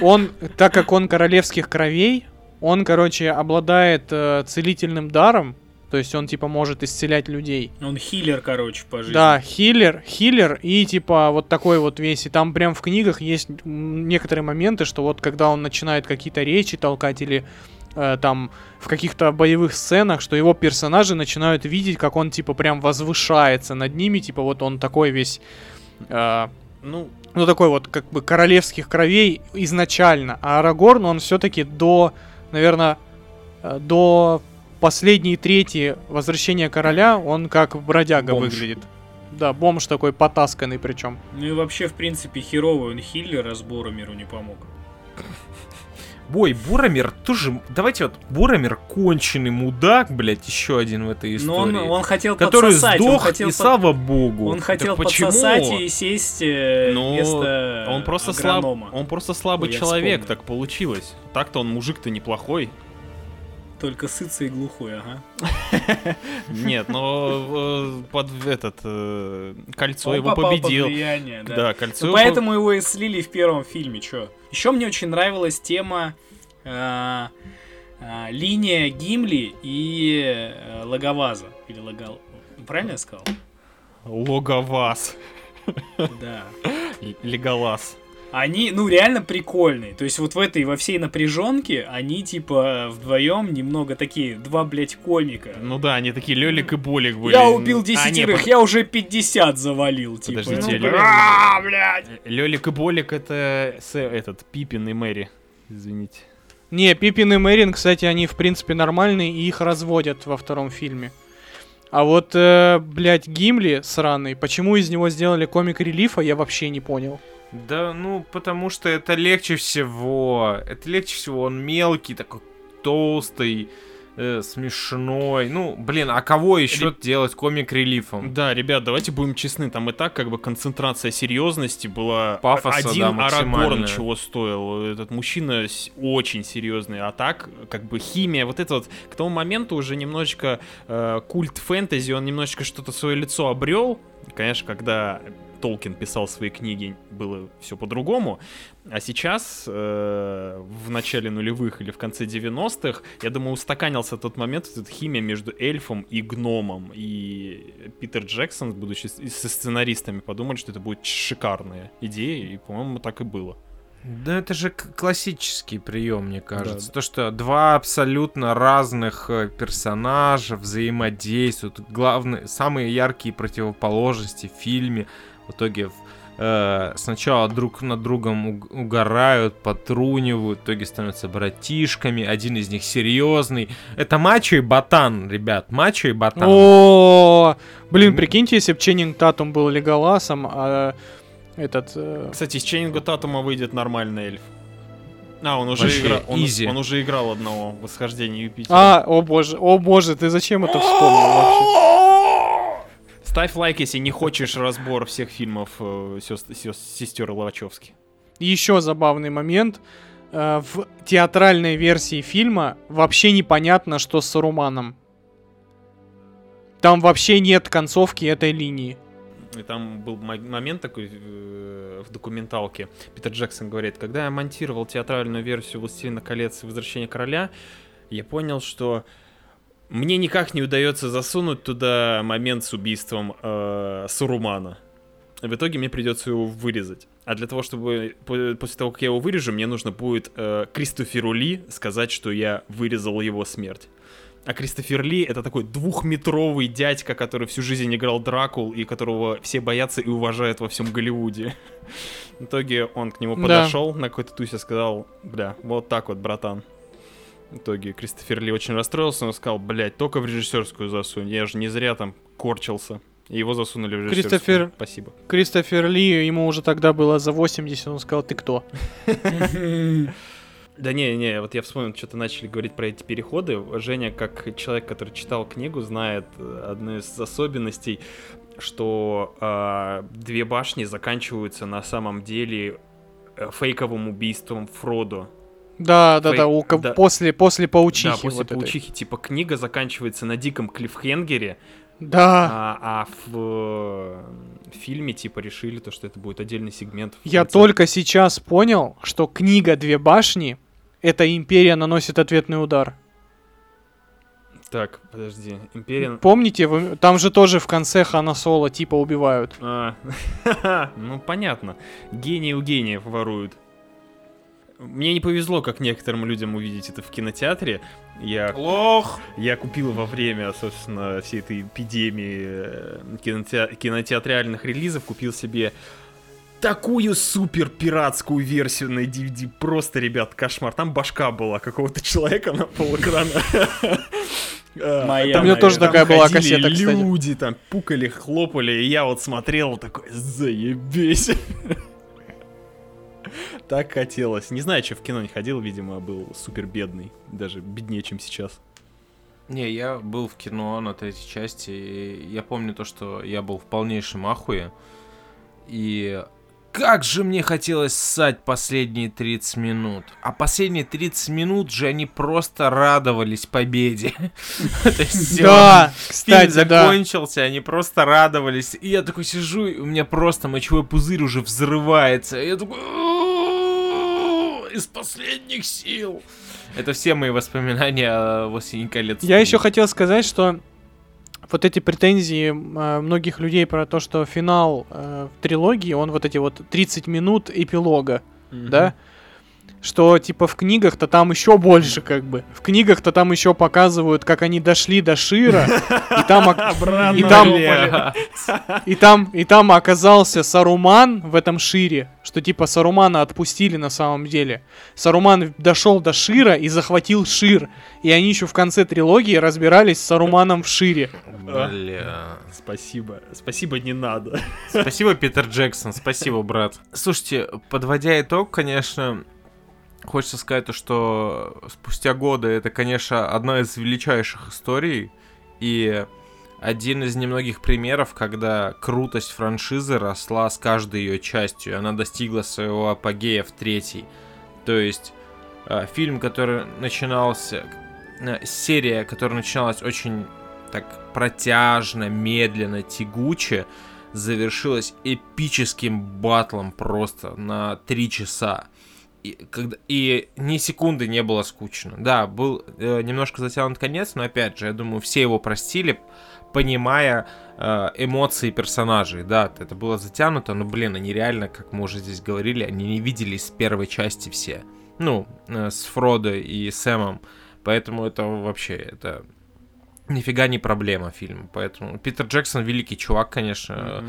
[SPEAKER 3] он, так как он королевских кровей, он, короче, обладает э, целительным даром. То есть он, типа, может исцелять людей.
[SPEAKER 2] Он хиллер, короче, по жизни.
[SPEAKER 3] Да, хиллер, хиллер и, типа, вот такой вот весь. И там прям в книгах есть некоторые моменты, что вот когда он начинает какие-то речи толкать или э, там в каких-то боевых сценах, что его персонажи начинают видеть, как он, типа, прям возвышается над ними. Типа, вот он такой весь... э,
[SPEAKER 5] Ну,
[SPEAKER 3] ну, такой вот, как бы, королевских кровей изначально. А Арагорн, он все-таки до, наверное, э, до последней трети возвращения короля, он как бродяга
[SPEAKER 5] Бомж.
[SPEAKER 3] выглядит. Да, бомж такой потасканный причем.
[SPEAKER 2] Ну и вообще, в принципе, херовый он хиллер, а с Боромиру не помог.
[SPEAKER 4] Бой, Буромир тоже... Давайте вот, Буромир конченый мудак, блядь, еще один в этой
[SPEAKER 2] Но он,
[SPEAKER 4] истории.
[SPEAKER 2] он хотел
[SPEAKER 4] который
[SPEAKER 2] подсосать, он
[SPEAKER 4] сдох,
[SPEAKER 2] хотел,
[SPEAKER 4] и
[SPEAKER 2] под-
[SPEAKER 4] слава богу.
[SPEAKER 2] он хотел
[SPEAKER 5] почему?
[SPEAKER 2] подсосать и сесть э,
[SPEAKER 5] ну,
[SPEAKER 2] вместо
[SPEAKER 5] он просто слаб,
[SPEAKER 2] агронома.
[SPEAKER 5] он просто слабый
[SPEAKER 2] Ой,
[SPEAKER 5] человек,
[SPEAKER 2] вспомнил.
[SPEAKER 5] так получилось. Так-то он мужик-то неплохой.
[SPEAKER 2] Только сытый и глухой, ага.
[SPEAKER 5] Нет, но э, под этот э, кольцо его победил.
[SPEAKER 2] да.
[SPEAKER 5] Кольцо.
[SPEAKER 2] Ну, поэтому его и слили в первом фильме, чё. Еще мне очень нравилась тема э, линия Гимли и Логоваза. Или Логал... Правильно я сказал?
[SPEAKER 5] Логоваз.
[SPEAKER 2] Да.
[SPEAKER 5] Леголаз.
[SPEAKER 2] Они, ну, реально прикольные. То есть вот в этой, во всей напряженке, они, типа, вдвоем немного такие, два, блядь, комика.
[SPEAKER 5] Ну да, они такие Лёлик и Болик были.
[SPEAKER 2] я убил
[SPEAKER 5] А,
[SPEAKER 2] десятерых,
[SPEAKER 5] под-
[SPEAKER 2] я уже 50 завалил, типа.
[SPEAKER 5] Подождите,
[SPEAKER 2] Ну, а, блядь.
[SPEAKER 5] Лёлик и Болик это с- этот Пипин и Мэри. Извините.
[SPEAKER 3] Не, Пиппин и Мэрин, кстати, они, в принципе, нормальные, и их разводят во втором фильме. А вот, э, блядь, Гимли сраный, почему из него сделали комик релифа, я вообще не понял.
[SPEAKER 4] Да, ну, потому что это легче всего. Это легче всего. Он мелкий, такой толстый, э, смешной. Ну, блин, а кого еще делать комик-релифом?
[SPEAKER 5] Да, ребят, давайте будем честны, там и так как бы концентрация серьезности была.
[SPEAKER 4] Пафоса,
[SPEAKER 5] Один
[SPEAKER 4] да,
[SPEAKER 5] Арагорн чего стоил. Этот мужчина очень серьезный, а так как бы химия, вот это вот к тому моменту уже немножечко э, культ фэнтези, он немножечко что-то свое лицо обрел. Конечно, когда Толкин писал свои книги, было все по-другому. А сейчас, э, в начале нулевых или в конце 90-х, я думаю, устаканился тот момент, вот эта химия между эльфом и гномом. И Питер Джексон, будучи со сценаристами, подумали, что это будет шикарная идея, и, по-моему, так и было.
[SPEAKER 4] Да это же классический прием, мне кажется.
[SPEAKER 5] Да.
[SPEAKER 4] То, что два абсолютно разных э, персонажа взаимодействуют. Главные, самые яркие противоположности в фильме. В итоге в- э, сначала друг над другом уг- угорают, потрунивают, в итоге становятся братишками. Один из них серьезный. Это мачо и ботан, ребят. Мачо и ботан.
[SPEAKER 3] О, блин, прикиньте, если бы Ченнинг Татум был Леголасом, а этот... э,
[SPEAKER 5] Кстати, из Ченнинга Татума выйдет нормальный эльф. А, он уже,
[SPEAKER 4] Вообще,
[SPEAKER 5] игра- он,
[SPEAKER 4] изи.
[SPEAKER 5] он уже играл одного в восхождении Юпитера.
[SPEAKER 3] А, о боже, о боже, ты зачем это вспомнил вообще?
[SPEAKER 5] Ставь лайк, если не хочешь разбор всех фильмов э, сестер Ловачевски.
[SPEAKER 3] Еще забавный момент. Э, В театральной версии фильма вообще непонятно, что с Саруманом. Там вообще нет концовки этой линии.
[SPEAKER 5] И там был мо- момент такой э, в документалке. Питер Джексон говорит, когда я монтировал театральную версию «Властелина колец» и «Возвращение короля», я понял, что мне никак не удается засунуть туда момент с убийством э, Сарумана. В итоге мне придется его вырезать. А для того, чтобы по- после того, как я его вырежу, мне нужно будет э, Кристоферу Ли сказать, что я вырезал его смерть. А Кристофер Ли это такой двухметровый дядька, который всю жизнь играл Дракул и которого все боятся и уважают во всем Голливуде. В итоге он к нему
[SPEAKER 3] Да.
[SPEAKER 5] подошел на какой-то тусе сказал, бля, вот так вот, братан. В итоге Кристофер Ли очень расстроился, он сказал, блядь, только в режиссерскую засунь, я же не зря там корчился. И его засунули в режиссерскую.
[SPEAKER 3] Кристофер-
[SPEAKER 5] Спасибо.
[SPEAKER 3] Кристофер Ли, ему уже тогда было за 80, он сказал, ты кто?
[SPEAKER 5] Да не, не, вот я вспомнил, что-то начали говорить про эти переходы. Женя, как человек, который читал книгу, знает одну из особенностей, что э, две башни заканчиваются на самом деле э, фейковым убийством Фродо.
[SPEAKER 3] Да, да,
[SPEAKER 5] Фейк,
[SPEAKER 3] да, у
[SPEAKER 5] да.
[SPEAKER 3] после, после паучихи.
[SPEAKER 5] да, после
[SPEAKER 3] вот этой.
[SPEAKER 5] паучихи, типа книга заканчивается на диком клиффхенгере,
[SPEAKER 3] Да,
[SPEAKER 5] а, а в э, фильме типа решили то, что это будет отдельный сегмент. в
[SPEAKER 3] я
[SPEAKER 5] конце.
[SPEAKER 3] только сейчас понял, что книга «Две башни» — это «Империя наносит ответный удар».
[SPEAKER 5] Так, подожди, Империя...
[SPEAKER 3] Помните, вы- там же тоже в конце Хана Соло типа убивают.
[SPEAKER 5] А, ну понятно. Гении у гениев воруют. Мне не повезло, как некоторым людям увидеть это в кинотеатре. Я,
[SPEAKER 4] Лох!
[SPEAKER 5] я купил во время, собственно, всей этой эпидемии э, киноте- кинотеатральных релизов, купил себе такую супер пиратскую версию на DVD. Просто, ребят, кошмар. Там башка была какого-то человека на полэкрана. А,
[SPEAKER 2] Моя,
[SPEAKER 5] там-
[SPEAKER 3] У меня тоже
[SPEAKER 5] там
[SPEAKER 3] такая была кассета, кстати.
[SPEAKER 5] люди, там пукали, хлопали, и я вот смотрел такой, заебись. Так хотелось. Не знаю, что в кино не ходил, видимо, был супер бедный. Даже беднее, чем сейчас.
[SPEAKER 4] Не, я был в кино на третьей части, и я помню то, что я был в полнейшем ахуе. И как же мне хотелось ссать последние 30 минут. А последние 30 минут же они просто радовались победе.
[SPEAKER 3] Да, кстати,
[SPEAKER 4] закончился, они просто радовались. И я такой сижу, и у меня просто мочевой пузырь уже взрывается. Я такой... «У-у-у, Из последних сил. Это все мои воспоминания о «Властелине колец».
[SPEAKER 3] Я еще хотел сказать, что вот эти претензии э, многих людей про то, что финал э, в трилогии, он вот эти вот 30 минут эпилога, да? Что типа в книгах-то там еще больше как бы. В книгах-то там еще показывают, как они дошли до Шира, и там, и там, и там, и там оказался Саруман в этом Шире, что типа Сарумана отпустили на самом деле. Саруман дошел до Шира и захватил Шир, и они еще в конце трилогии разбирались с Саруманом в Шире.
[SPEAKER 4] Бля.
[SPEAKER 5] Спасибо. Спасибо, не надо.
[SPEAKER 4] Спасибо, Питер Джексон, спасибо, брат. Слушайте, подводя итог, конечно, хочется сказать то, что спустя годы это, конечно, одна из величайших историй и один из немногих примеров, когда крутость франшизы росла с каждой ее частью, она достигла своего апогея в третьей. То есть э, фильм, который начинался, э, серия, которая начиналась очень так протяжно, медленно, тягуче, завершилась эпическим батлом просто на три часа. И, когда, и ни секунды не было скучно. Да, был э, немножко затянут конец, но опять же, я думаю, все его простили, понимая э, эмоции персонажей. Да, это было затянуто, но, блин, они реально, как мы уже здесь говорили, они не виделись с первой части все. Ну, э, с Фродо и Сэмом. Поэтому это вообще, это нифига не проблема фильма. Поэтому Питер Джексон великий чувак, конечно.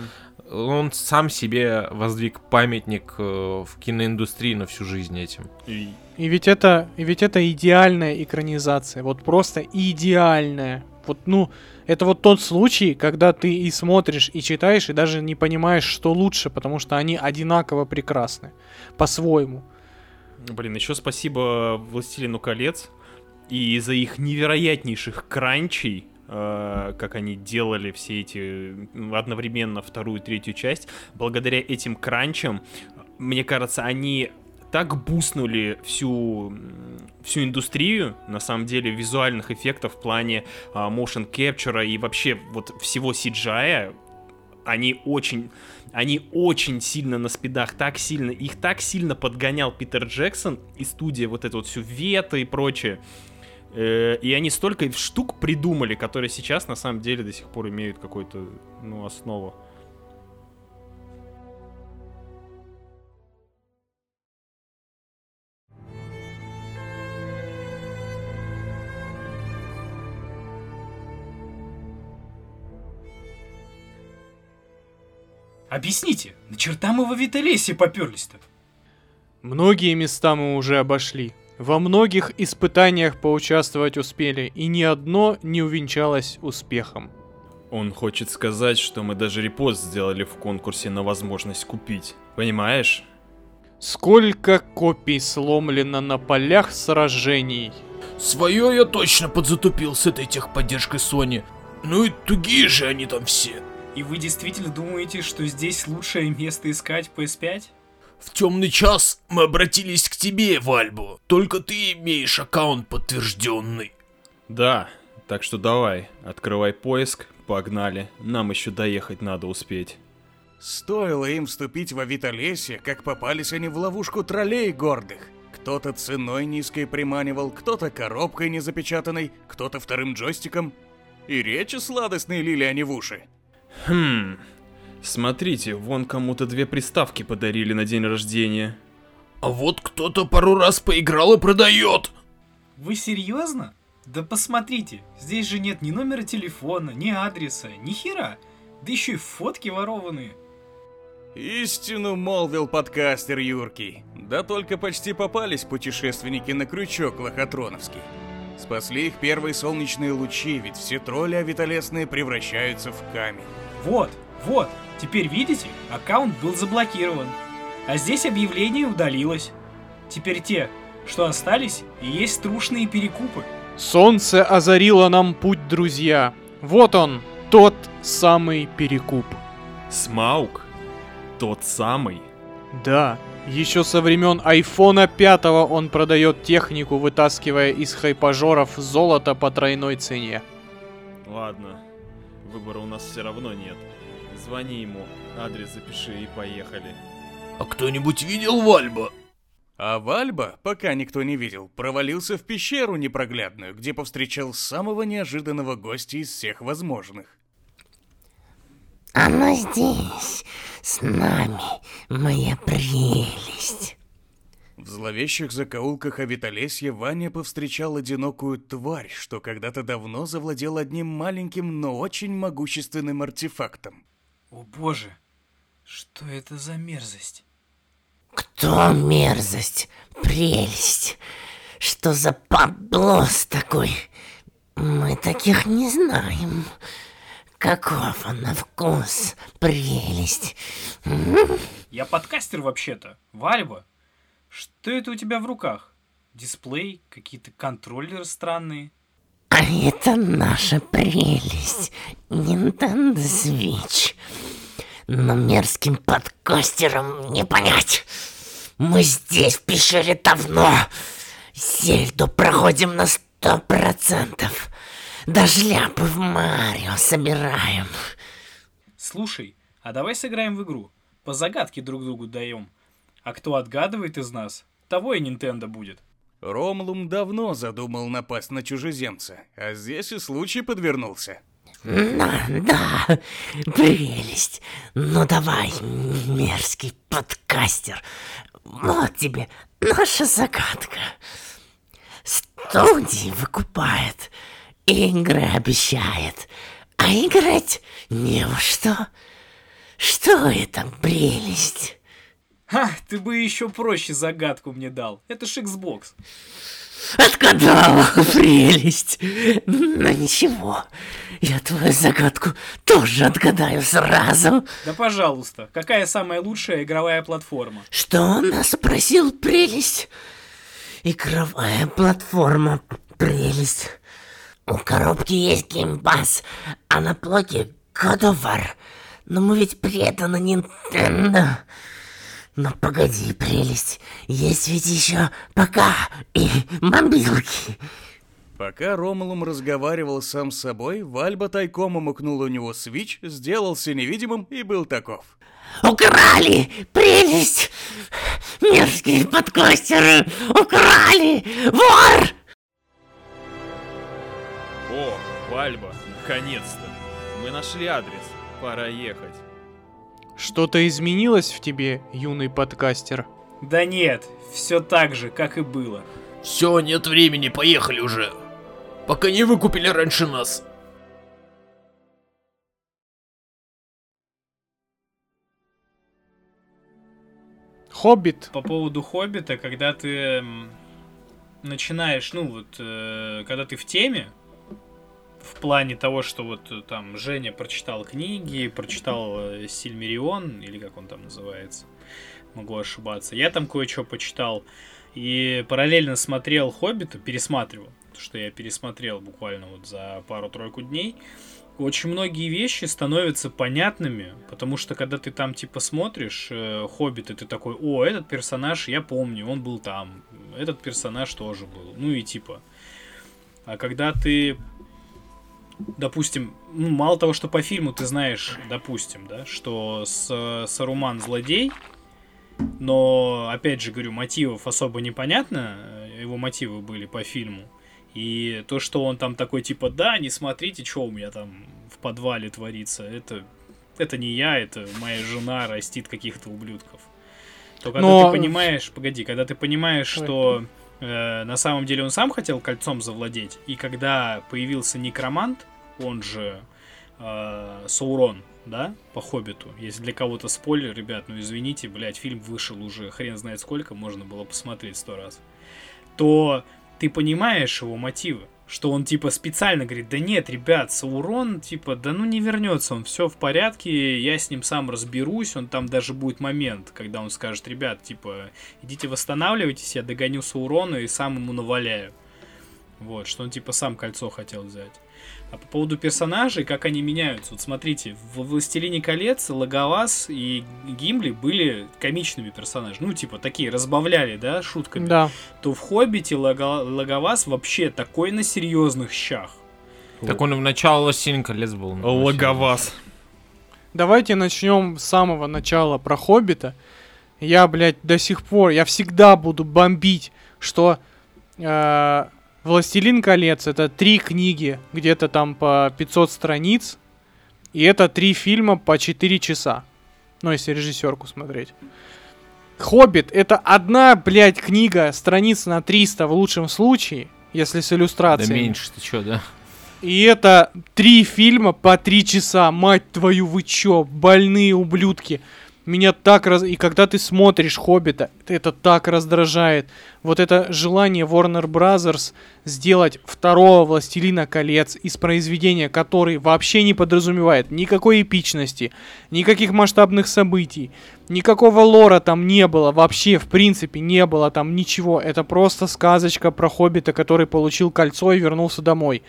[SPEAKER 4] Он сам себе воздвиг памятник э, в киноиндустрии на всю жизнь этим.
[SPEAKER 5] И-
[SPEAKER 3] И ведь это, и ведь это идеальная экранизация, вот просто идеальная. Вот, ну, это вот тот случай, когда ты и смотришь, и читаешь, и даже не понимаешь, что лучше, потому что они одинаково прекрасны, по-своему.
[SPEAKER 5] Блин, еще спасибо Властелину колец и за их невероятнейших кранчей, как они делали все эти одновременно вторую и третью часть. Благодаря этим кранчам, мне кажется, они так буснули всю, всю индустрию, на самом деле, визуальных эффектов в плане а, motion capture и вообще вот всего CGI. Они очень, они очень сильно на спидах, так сильно, их так сильно подгонял Питер Джексон и студия вот это вот все Вета и прочее. Э, И они столько штук придумали, которые сейчас на самом деле до сих пор имеют какую-то, ну, основу.
[SPEAKER 2] Объясните, на черта мы во Виталесе поперлись-то?
[SPEAKER 3] Многие места мы уже обошли. Во многих испытаниях поучаствовать успели, и ни одно не увенчалось успехом.
[SPEAKER 5] Он хочет сказать, что мы даже репост сделали в конкурсе на возможность купить. Понимаешь?
[SPEAKER 3] Сколько копий сломлено на полях сражений.
[SPEAKER 6] Свое я точно подзатупил с этой техподдержкой Sony. Ну и тугие же они там все.
[SPEAKER 2] И вы действительно думаете, что здесь лучшее место искать PS5?
[SPEAKER 6] В темный час мы обратились к тебе, Вальбу. Только ты имеешь аккаунт подтвержденный.
[SPEAKER 5] Да, так что давай, открывай поиск, погнали. Нам еще доехать надо успеть.
[SPEAKER 1] Стоило им вступить во Виталесье, как попались они в ловушку троллей гордых. Кто-то ценой низкой приманивал, кто-то коробкой незапечатанной, кто-то вторым джойстиком. И речи сладостные лили они в уши.
[SPEAKER 5] Хм, смотрите, вон кому-то две приставки подарили на день рождения.
[SPEAKER 6] А вот кто-то пару раз поиграл и продает.
[SPEAKER 2] Вы серьезно? Да посмотрите, здесь же нет ни номера телефона, ни адреса, ни хера. Да еще и фотки ворованные.
[SPEAKER 1] Истину молвил подкастер Юркий. Да только почти попались путешественники на крючок лохотроновский. Спасли их первые солнечные лучи, ведь все тролли авитолесные превращаются в камень.
[SPEAKER 2] Вот, вот, теперь видите, аккаунт был заблокирован. А здесь объявление удалилось. Теперь те, что остались, и есть трушные перекупы.
[SPEAKER 3] Солнце озарило нам путь, друзья. Вот он, тот самый перекуп.
[SPEAKER 5] Смаук? Тот самый?
[SPEAKER 3] Да, еще со времен айфона 5 он продает технику, вытаскивая из хайпажоров золото по тройной цене.
[SPEAKER 5] Ладно, выбора у нас все равно нет. Звони ему, адрес запиши и поехали.
[SPEAKER 6] А кто-нибудь видел Вальба?
[SPEAKER 1] А Вальба, пока никто не видел, провалился в пещеру непроглядную, где повстречал самого неожиданного гостя из всех возможных.
[SPEAKER 7] Она здесь, с нами, моя прелесть.
[SPEAKER 1] В зловещих закоулках Авитолесья Ваня повстречал одинокую тварь, что когда-то давно завладел одним маленьким, но очень могущественным артефактом.
[SPEAKER 2] О боже, что это за мерзость?
[SPEAKER 7] Кто мерзость, прелесть? Что за подлос такой? Мы таких не знаем. Каков он на вкус, прелесть.
[SPEAKER 2] Я подкастер вообще-то, Вальба. Что это у тебя в руках? Дисплей, какие-то контроллеры странные.
[SPEAKER 7] А это наша прелесть. Nintendo Switch. Но мерзким подкастерам не понять. Мы здесь, в пещере, давно. Зельду проходим на сто процентов. Даже ляпы в Марио собираем.
[SPEAKER 2] Слушай, а давай сыграем в игру. По загадке друг другу даем. А кто отгадывает из нас, того и Нинтендо будет.
[SPEAKER 1] Ромлум давно задумал напасть на чужеземца, а здесь и случай подвернулся.
[SPEAKER 7] Да, да, прелесть. Ну давай, мерзкий подкастер. Вот тебе наша загадка. Студии выкупает, игры обещает, а играть не во что. Что это, прелесть?
[SPEAKER 2] Ха, ты бы еще проще загадку мне дал. Это ж Xbox.
[SPEAKER 7] Отгадала, прелесть. Но ничего, я твою загадку тоже отгадаю сразу.
[SPEAKER 2] Да пожалуйста, какая самая лучшая игровая платформа?
[SPEAKER 7] Что он нас спросил, прелесть? Игровая платформа, прелесть. У коробки есть геймпас, а на блоке God of War. Но мы ведь преданы Nintendo. Но погоди, прелесть, есть ведь еще пока и мобилки.
[SPEAKER 1] Пока Ромулум разговаривал сам с собой, Вальба тайком умыкнул у него свич, сделался невидимым и был таков.
[SPEAKER 7] Украли! Прелесть! Мерзкие подкастеры! Украли! Вор!
[SPEAKER 5] О, Вальба, наконец-то. Мы нашли адрес. Пора ехать.
[SPEAKER 3] Что-то изменилось в тебе, юный подкастер?
[SPEAKER 2] Да нет, все так же, как и было.
[SPEAKER 6] Все, нет времени, поехали уже. Пока не выкупили раньше нас.
[SPEAKER 3] Хоббит?
[SPEAKER 2] По поводу Хоббита, когда ты начинаешь, ну вот, э, когда ты в теме, в плане того, что вот э, там Женя прочитал книги, прочитал э, Сильмерион, или как он там называется, могу ошибаться. Я там кое-что почитал. И параллельно смотрел Хоббита, пересматривал, что я пересмотрел буквально вот за пару-тройку дней. Очень многие вещи становятся понятными, потому что когда ты там типа смотришь э, Хоббит, и ты такой, о, этот персонаж я помню, он был там, этот персонаж тоже был, ну и типа. А когда ты допустим, ну, мало того, что по фильму ты знаешь, допустим, да, что с, Саруман злодей, но, опять же говорю, мотивов особо непонятно, э, его мотивы были по фильму. И то, что он там такой, типа, да, не смотрите, что у меня там в подвале творится, это, это не я, это моя жена растит каких-то ублюдков. То когда
[SPEAKER 3] Но-
[SPEAKER 2] ты понимаешь, погоди, когда ты понимаешь, что э, на самом деле он сам хотел кольцом завладеть, и когда появился некромант, он же э, Саурон, да, по Хоббиту. Если для кого-то спойлер, ребят, ну извините, блядь, фильм вышел уже хрен знает сколько, можно было посмотреть сто раз. То ты понимаешь его мотивы, что он типа специально говорит, да нет, ребят, Саурон, типа, да ну не вернется, он все в порядке, я с ним сам разберусь, он там даже будет момент, когда он скажет, ребят, типа, идите восстанавливайтесь, я догоню Саурона и сам ему наваляю. Вот, что он типа сам кольцо хотел взять. А по поводу персонажей, как они меняются. Вот смотрите, в «Властелине колец» Лаговас и Гимли были комичными персонажами. Ну, типа, такие, разбавляли, да, шутками.
[SPEAKER 3] Да.
[SPEAKER 2] То в «Хоббите» Лага- Лаговас вообще такой на серьезных щах.
[SPEAKER 4] Так он и в начало «Властелин колец» был.
[SPEAKER 5] Логоваз.
[SPEAKER 3] Давайте начнем с самого начала про Хоббита. Я, блядь, до сих пор, я всегда буду бомбить, что э, Властелин колец это три книги, где-то там по 500 страниц, и это три фильма по 4 часа. Ну, если режиссерку смотреть. Хоббит это одна, блядь, книга, страниц на 300 в лучшем случае, если с
[SPEAKER 4] Да
[SPEAKER 3] иллюстрацией.
[SPEAKER 4] меньше, ты чё, да?
[SPEAKER 3] И это три фильма по три часа. Мать твою, вы чё, больные ублюдки. Меня так раз... И когда ты смотришь «Хоббита», это так раздражает. Вот это желание Warner Brothers сделать второго «Властелина колец» из произведения, который вообще не подразумевает никакой эпичности, никаких масштабных событий, никакого лора там не было, вообще в принципе не было там ничего. Это просто сказочка про «Хоббита», который получил кольцо и вернулся домой.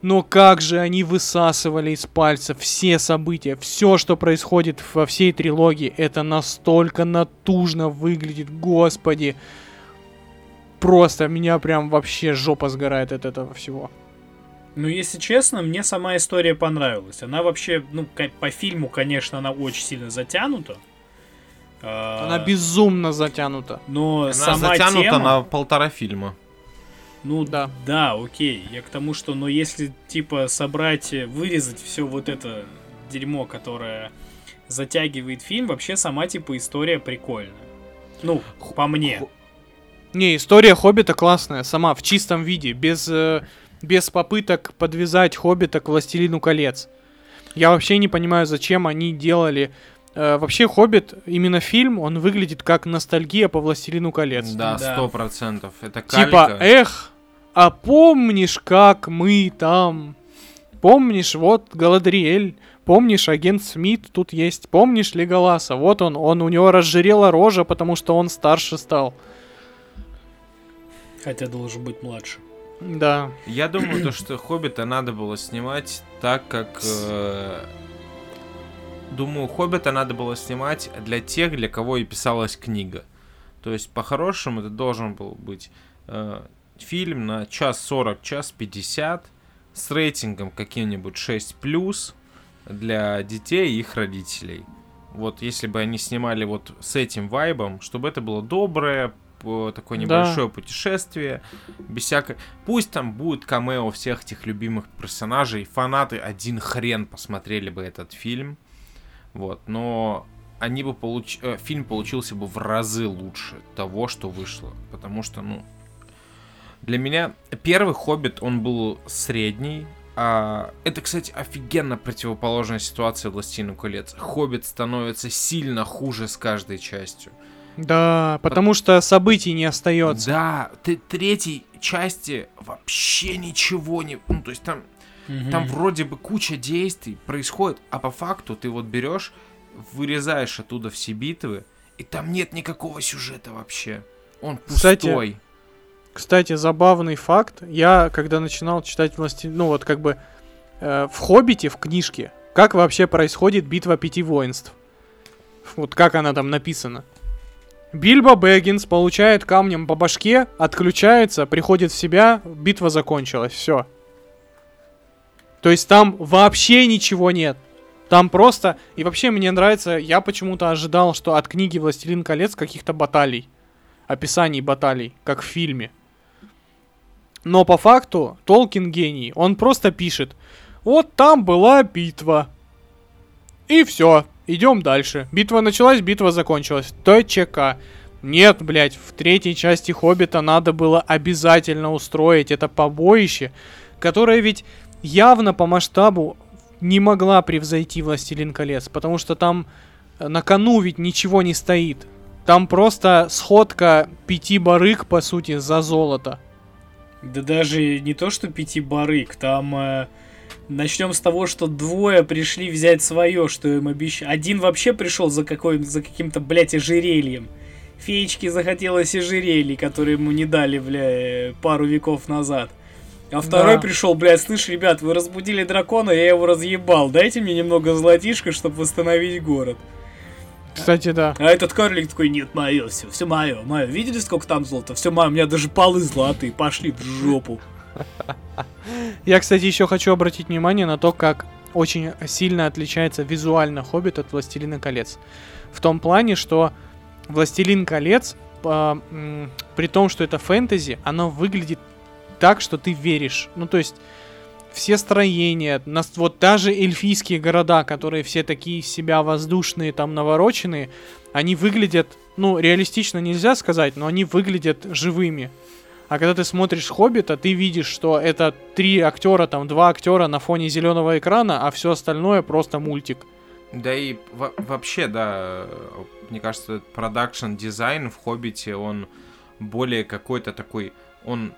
[SPEAKER 3] Но как же они высасывали из пальца все события, все, что происходит во всей трилогии, это настолько натужно выглядит, господи. Просто меня прям вообще жопа сгорает от этого всего.
[SPEAKER 2] Ну, если честно, мне сама история понравилась. Она вообще, ну, по фильму, конечно, она очень сильно затянута. А,
[SPEAKER 3] Она безумно затянута.
[SPEAKER 2] Но
[SPEAKER 4] Она
[SPEAKER 2] сама
[SPEAKER 4] затянута
[SPEAKER 2] тема...
[SPEAKER 4] на полтора фильма.
[SPEAKER 2] Ну
[SPEAKER 3] Да.
[SPEAKER 2] да. окей. Я к тому, что, но если типа собрать, э, вырезать все вот это дерьмо, которое затягивает фильм, вообще сама типа история прикольная. Ну, по мне.
[SPEAKER 3] Не, история Хоббита классная, сама, в чистом виде, без, э, без попыток подвязать Хоббита к Властелину колец. Я вообще не понимаю, зачем они делали... э, вообще, Хоббит, именно фильм, он выглядит как ностальгия по Властелину колец.
[SPEAKER 4] Да, сто процентов. Это
[SPEAKER 3] Типа,
[SPEAKER 4] калька.
[SPEAKER 3] эх, а помнишь, как мы там... Помнишь, вот Галадриэль, помнишь, агент Смит тут есть, помнишь Леголаса, вот он, он, у него разжирела рожа, потому что он старше стал.
[SPEAKER 2] Хотя должен быть младше.
[SPEAKER 3] Да.
[SPEAKER 4] Я думаю, то, что Хоббита надо было снимать так, как... э, Думаю, Хоббита надо было снимать для тех, для кого и писалась книга. То есть, по-хорошему, это должен был быть э, фильм на час 40, час 50 с рейтингом каким-нибудь 6+, для детей и их родителей. Вот если бы они снимали вот с этим вайбом, чтобы это было доброе, такое
[SPEAKER 3] Да.
[SPEAKER 4] небольшое путешествие, без всякой... Пусть там будет камео всех этих любимых персонажей, фанаты один хрен посмотрели бы этот фильм, вот, но они бы получ... э, фильм получился бы в разы лучше того, что вышло, потому что, ну, для меня первый Хоббит, он был средний, а, это, кстати, офигенно противоположная ситуация Властелину колец. Хоббит становится сильно хуже с каждой частью.
[SPEAKER 3] Да, потому что событий не остается.
[SPEAKER 4] Да, ты третьей части вообще ничего не... Ну, то есть там, там вроде бы куча действий происходит, а по факту ты вот берешь, вырезаешь оттуда все битвы, и там нет никакого сюжета вообще. Он пустой.
[SPEAKER 3] Кстати, Кстати, забавный факт. Я, когда начинал читать «Властелин...» Ну, вот как бы э, в «Хоббите», в книжке, как вообще происходит битва пяти воинств? Вот как она там написана. Бильбо Бэггинс получает камнем по башке, отключается, приходит в себя, битва закончилась, все. То есть там вообще ничего нет. Там просто... И вообще мне нравится, я почему-то ожидал, что от книги «Властелин колец» каких-то баталий. Описаний баталий, как в фильме. Но по факту Толкин гений. Он просто пишет. Вот там была битва. И все. Идем дальше. Битва началась, битва закончилась. ТЧК. Нет, блядь, в третьей части Хоббита надо было обязательно устроить это побоище, которое ведь явно по масштабу не могла превзойти Властелин колец, потому что там э, на кону ведь ничего не стоит. Там просто сходка пяти барыг, по сути, за золото.
[SPEAKER 2] Да даже не то, что пяти барыг, там... Э, начнем с того, что двое пришли взять свое, что им обещали. Один вообще пришел за, за каким-то, блядь, ожерельем. Феечке захотелось ожерелье, которые ему не дали, бля, э, пару веков назад. А второй
[SPEAKER 3] Да.
[SPEAKER 2] пришел, блядь, слышь, ребят, вы разбудили дракона, я его разъебал. Дайте мне немного золотишка, чтобы восстановить город.
[SPEAKER 3] Кстати, да.
[SPEAKER 2] А этот карлик такой, нет, мое, все, все мое, мое. Видели, сколько там золота? Все мое, у меня даже полы золотые, пошли в жопу.
[SPEAKER 3] Я, кстати, еще хочу обратить внимание на то, как очень сильно отличается визуально Хоббит от Властелина колец. В том плане, что Властелин колец, м, при том, что это фэнтези, оно выглядит так, что ты веришь. Ну, то есть, все строения, нас, вот даже эльфийские города, которые все такие себя воздушные, там навороченные, они выглядят, ну, реалистично нельзя сказать, но они выглядят живыми. А когда ты смотришь Хоббита, ты видишь, что это три актера, там два актера на фоне зеленого экрана, а все остальное просто мультик.
[SPEAKER 4] Да и во- вообще, да, мне кажется, production design в Хоббите, он более какой-то такой, он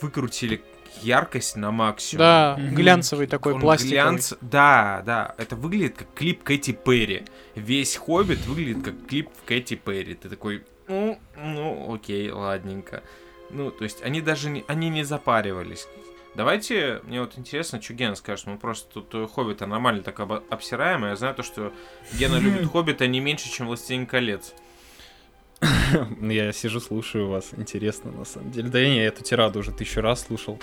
[SPEAKER 4] выкрутили яркость на максимум.
[SPEAKER 3] Да, глянцевый такой,
[SPEAKER 4] Он
[SPEAKER 3] пластиковый.
[SPEAKER 4] глянц- Да, да, это выглядит как клип Кэти Перри. Весь Хоббит выглядит как клип Кэти Перри. Ты такой, ну, ну, окей, ладненько. Ну, то есть они даже не, они не запаривались. Давайте, мне вот интересно, что Гена скажет. Мы просто тут э, Хоббита нормально так обо- обсираем, и я знаю то, что Гена любит Хоббита не меньше, чем Властелин колец.
[SPEAKER 5] Я сижу, слушаю вас. Интересно, на самом деле. Да я эту тираду уже тысячу раз слушал.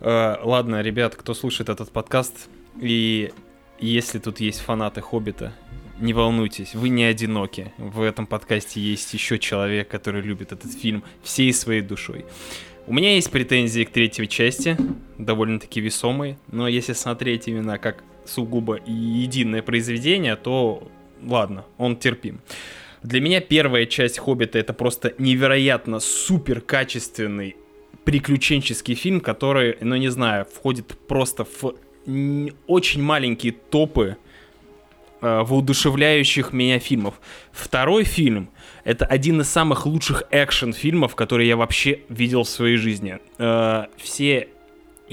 [SPEAKER 5] Э, ладно, ребят, кто слушает этот подкаст, и если тут есть фанаты Хоббита, не волнуйтесь, вы не одиноки. В этом подкасте есть еще человек, который любит этот фильм всей своей душой. У меня есть претензии к третьей части, довольно-таки весомые, но если смотреть именно как сугубо единое произведение, то ладно, он терпим. Для меня первая часть Хоббита это просто невероятно супер качественный приключенческий фильм, который, ну не знаю, входит просто в очень маленькие топы э, воодушевляющих меня фильмов. Второй фильм это один из самых лучших экшен-фильмов, которые я вообще видел в своей жизни. Э, все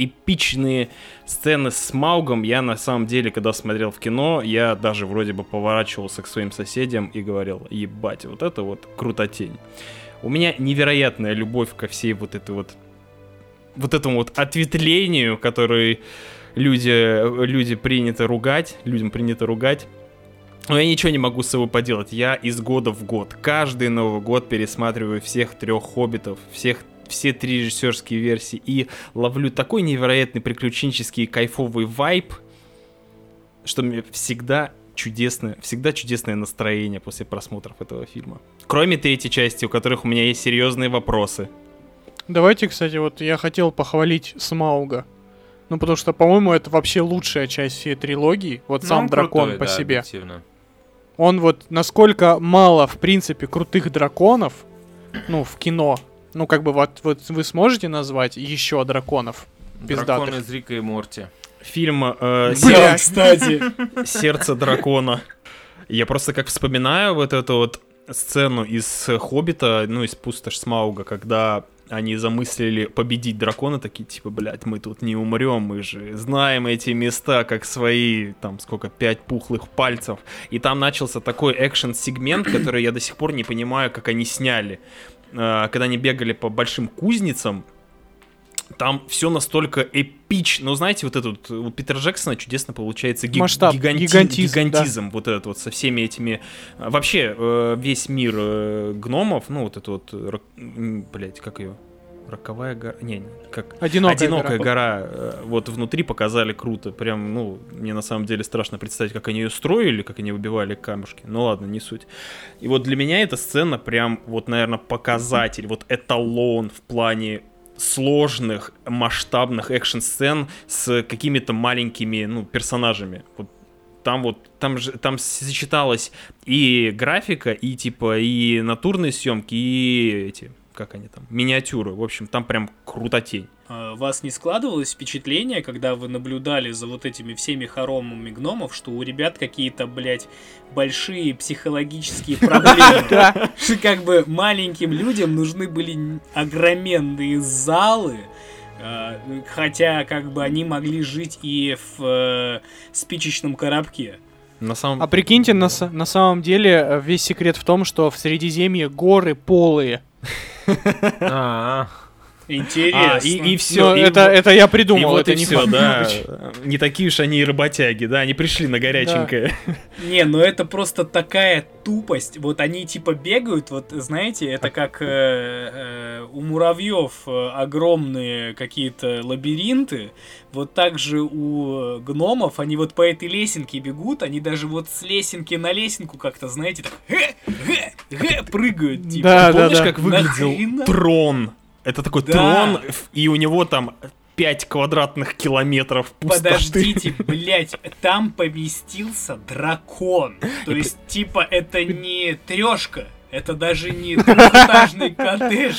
[SPEAKER 5] эпичные сцены с Маугом я на самом деле, когда смотрел в кино, я даже вроде бы поворачивался к своим соседям и говорил, ебать, вот это вот крутотень. У меня невероятная любовь ко всей вот этой вот вот этому вот ответвлению, который люди, люди принято ругать, людям принято ругать. Но я ничего не могу с собой поделать. Я из года в год, каждый Новый год пересматриваю всех трех хоббитов, всех все три режиссерские версии и ловлю такой невероятный приключенческий кайфовый вайб, что мне всегда чудесное, всегда чудесное настроение после просмотров этого фильма. Кроме третьей части, у которых у меня есть серьезные вопросы.
[SPEAKER 3] Давайте, кстати, вот я хотел похвалить Смауга. Ну, потому что, по-моему, это вообще лучшая часть всей трилогии. Вот
[SPEAKER 4] Ну,
[SPEAKER 3] сам
[SPEAKER 4] он
[SPEAKER 3] дракон
[SPEAKER 4] крутой,
[SPEAKER 3] по
[SPEAKER 4] да,
[SPEAKER 3] себе.
[SPEAKER 4] объективно.
[SPEAKER 3] Он вот насколько мало, в принципе, крутых драконов, ну, в кино. Ну, как бы вот, вот вы сможете назвать еще драконов?
[SPEAKER 4] Дракон
[SPEAKER 3] Пиздатых.
[SPEAKER 4] из Рика и Морти.
[SPEAKER 5] Фильм э,
[SPEAKER 2] Бля, кстати.
[SPEAKER 5] Сердце дракона. Я просто как вспоминаю вот эту вот сцену из Хоббита, ну, из Пустошь Смауга, когда они замыслили победить дракона, такие, типа, блядь, мы тут не умрем, мы же знаем эти места, как свои, там, сколько, пять пухлых пальцев. И там начался такой экшен-сегмент, который я до сих пор не понимаю, как они сняли. Э, Когда они бегали по большим кузницам, там все настолько эпично. Ну, знаете, вот этот у Питера Джексона чудесно получается ги-
[SPEAKER 3] Масштаб,
[SPEAKER 5] гиганти-
[SPEAKER 3] гигантизм, да.
[SPEAKER 5] гигантизм, вот этот вот со всеми этими. а, Вообще, э, весь мир э, гномов, ну, вот это вот, блядь, как ее? Роковая гора. Не, не, как.
[SPEAKER 3] Одинокая,
[SPEAKER 5] Одинокая
[SPEAKER 3] гора.
[SPEAKER 5] гора. э, вот внутри показали круто. Прям, ну, мне на самом деле страшно представить, как они ее строили, как они выбивали камушки. Ну ладно, не суть. И вот для меня эта сцена прям, вот, наверное, показатель, вот эталон в плане сложных, масштабных экшн-сцен с какими-то маленькими, ну, персонажами. Вот там вот, там же, там сочеталась и графика, и типа, и натурные съемки, и эти, как они там, миниатюры. В общем, там прям крутотень.
[SPEAKER 2] А, вас не складывалось впечатление, когда вы наблюдали за вот этими всеми хоромами гномов, что у ребят какие-то, блядь, большие психологические проблемы? Что как бы маленьким людям нужны были огроменные залы, а, хотя как бы они могли жить и в э, спичечном коробке.
[SPEAKER 5] На самом
[SPEAKER 3] А прикиньте, на, на самом деле э, весь секрет в том, что в Средиземье горы полые.
[SPEAKER 4] А,
[SPEAKER 2] Интересно.
[SPEAKER 5] А, и, и все.
[SPEAKER 3] это, это я
[SPEAKER 5] и
[SPEAKER 3] придумал,
[SPEAKER 5] вот
[SPEAKER 3] это
[SPEAKER 5] и
[SPEAKER 3] не
[SPEAKER 5] все,
[SPEAKER 3] факт.
[SPEAKER 5] да. Не такие уж они и работяги, да, они пришли на горяченькое.
[SPEAKER 2] Не, ну это просто такая тупость. Вот они типа бегают, вот знаете, это как э, э, у муравьев э, огромные какие-то лабиринты. Вот так же у гномов, они вот по этой лесенке бегут, они даже вот с лесенки на лесенку как-то, знаете, так «Гэ, гэ, гэ», прыгают. Типа.
[SPEAKER 3] Да, да,
[SPEAKER 5] Помнишь,
[SPEAKER 3] да.
[SPEAKER 5] как выглядел
[SPEAKER 2] Нахрена?
[SPEAKER 5] трон? Это такой
[SPEAKER 2] Да.
[SPEAKER 5] трон, и у него там 5 квадратных километров пустоты.
[SPEAKER 2] Подождите, блять, там поместился дракон. То есть, типа, это не трешка. Это даже не двухэтажный коттедж.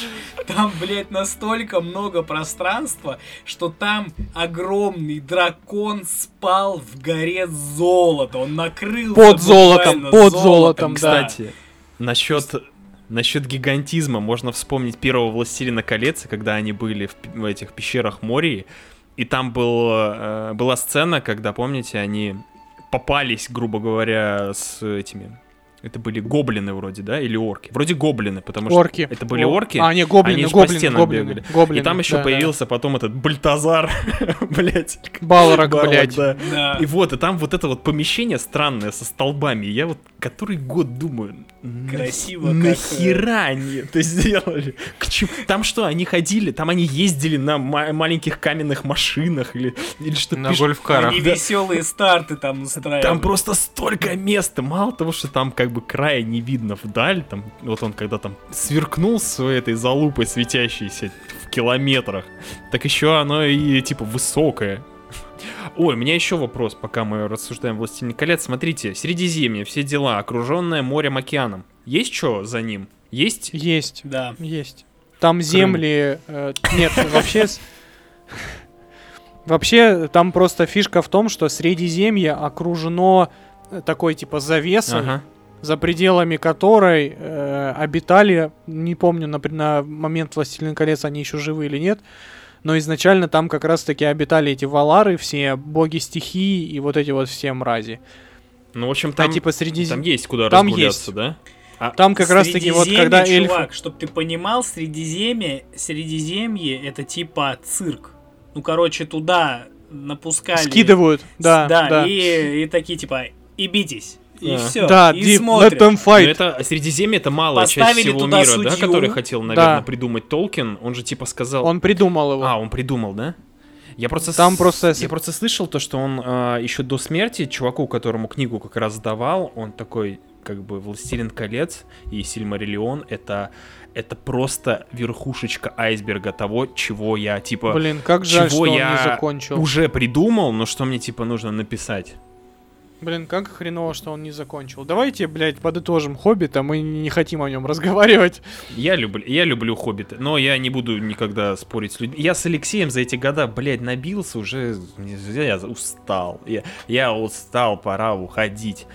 [SPEAKER 2] Там, блядь, настолько много пространства, что там огромный дракон спал в горе золота. Он накрыл
[SPEAKER 3] Под золотом, под золотом, да.
[SPEAKER 5] Кстати, насчет насчет гигантизма можно вспомнить первого Властелина колец, когда они были в, в этих пещерах Мории, и там был, э, была сцена, когда, помните, они попались, грубо говоря, с этими... Это были гоблины вроде, да, или орки? Вроде гоблины, потому что
[SPEAKER 3] Орки.
[SPEAKER 5] это были
[SPEAKER 3] О-
[SPEAKER 5] орки.
[SPEAKER 3] А, не, гоблины,
[SPEAKER 5] они ж по
[SPEAKER 3] гоблины,
[SPEAKER 5] стенам
[SPEAKER 3] гоблины,
[SPEAKER 5] бегали.
[SPEAKER 3] гоблины,
[SPEAKER 5] И там еще
[SPEAKER 3] да, да.
[SPEAKER 5] появился потом этот Бальтазар, блять.
[SPEAKER 3] Балрог, блядь.
[SPEAKER 5] да.
[SPEAKER 2] Да.
[SPEAKER 5] И вот, и там вот это вот помещение странное со столбами. Я вот который год думаю, на-
[SPEAKER 2] Красиво, как,
[SPEAKER 5] Нахера они это сделали? К чему? Там что, они ходили, там они ездили на ма- маленьких каменных машинах или, или что
[SPEAKER 4] на
[SPEAKER 5] пиш-
[SPEAKER 4] гольф-карах.
[SPEAKER 2] Они веселые старты там устраивают.
[SPEAKER 5] Там просто столько места. Мало того, что там как бы края не видно вдаль, там, вот он когда там сверкнул своей этой залупой светящейся в километрах, так еще оно и типа высокое. Ой, у меня еще вопрос, пока мы рассуждаем «Властелин колец». Смотрите, Средиземье, все дела, окруженное морем, океаном. Есть что за ним? Есть?
[SPEAKER 3] Есть,
[SPEAKER 2] Да.
[SPEAKER 3] есть. Там земли... э, нет, вообще... Вообще, там просто фишка в том, что Средиземье окружено э, такой типа завесой,
[SPEAKER 5] Ага.
[SPEAKER 3] За пределами которой э, обитали, не помню, на, на момент Властелин колец они еще живы или нет, но изначально там как раз-таки обитали эти валары, все боги стихии и вот эти вот все мрази.
[SPEAKER 5] Ну, в общем,
[SPEAKER 3] Там,
[SPEAKER 5] там,
[SPEAKER 3] типа среди...
[SPEAKER 5] там есть куда
[SPEAKER 3] там
[SPEAKER 5] разгуляться,
[SPEAKER 3] есть.
[SPEAKER 5] да? А,
[SPEAKER 3] Там как раз-таки вот
[SPEAKER 2] Средиземье,
[SPEAKER 3] когда эльфы...
[SPEAKER 2] чувак, чтоб ты понимал, Средиземье, Средиземье это типа цирк. Ну, короче, туда напускали...
[SPEAKER 3] Скидывают, да,
[SPEAKER 2] да,
[SPEAKER 3] да.
[SPEAKER 2] И, и такие типа, и битесь. И
[SPEAKER 5] Да.
[SPEAKER 2] все.
[SPEAKER 3] Да,
[SPEAKER 2] и
[SPEAKER 3] deep, let them fight.
[SPEAKER 5] это Средиземье это малая часть
[SPEAKER 2] Поставили
[SPEAKER 5] всего
[SPEAKER 2] туда
[SPEAKER 5] мира, да,
[SPEAKER 2] судью.
[SPEAKER 5] который хотел, наверное,
[SPEAKER 3] Да.
[SPEAKER 5] придумать Толкин. Он же типа сказал.
[SPEAKER 3] Он придумал его.
[SPEAKER 5] А, он придумал, да? Я просто
[SPEAKER 3] Там
[SPEAKER 5] с- я просто слышал то, что он еще до смерти чуваку, которому книгу как раз сдавал, он такой как бы Властелин колец и Сильмариллион это это просто верхушечка айсберга того, чего я типа
[SPEAKER 3] Блин, как жаль,
[SPEAKER 5] чего
[SPEAKER 3] что он
[SPEAKER 5] я
[SPEAKER 3] не закончил.
[SPEAKER 5] уже придумал, но что мне типа нужно написать.
[SPEAKER 3] Блин, как хреново, что он не закончил. Давайте, блядь, подытожим Хоббита, мы не хотим о нем разговаривать.
[SPEAKER 5] Я люблю, я люблю Хоббита, но я не буду никогда спорить с людьми. Я с Алексеем за эти года, блядь, набился уже, я устал. Я, я устал, пора уходить.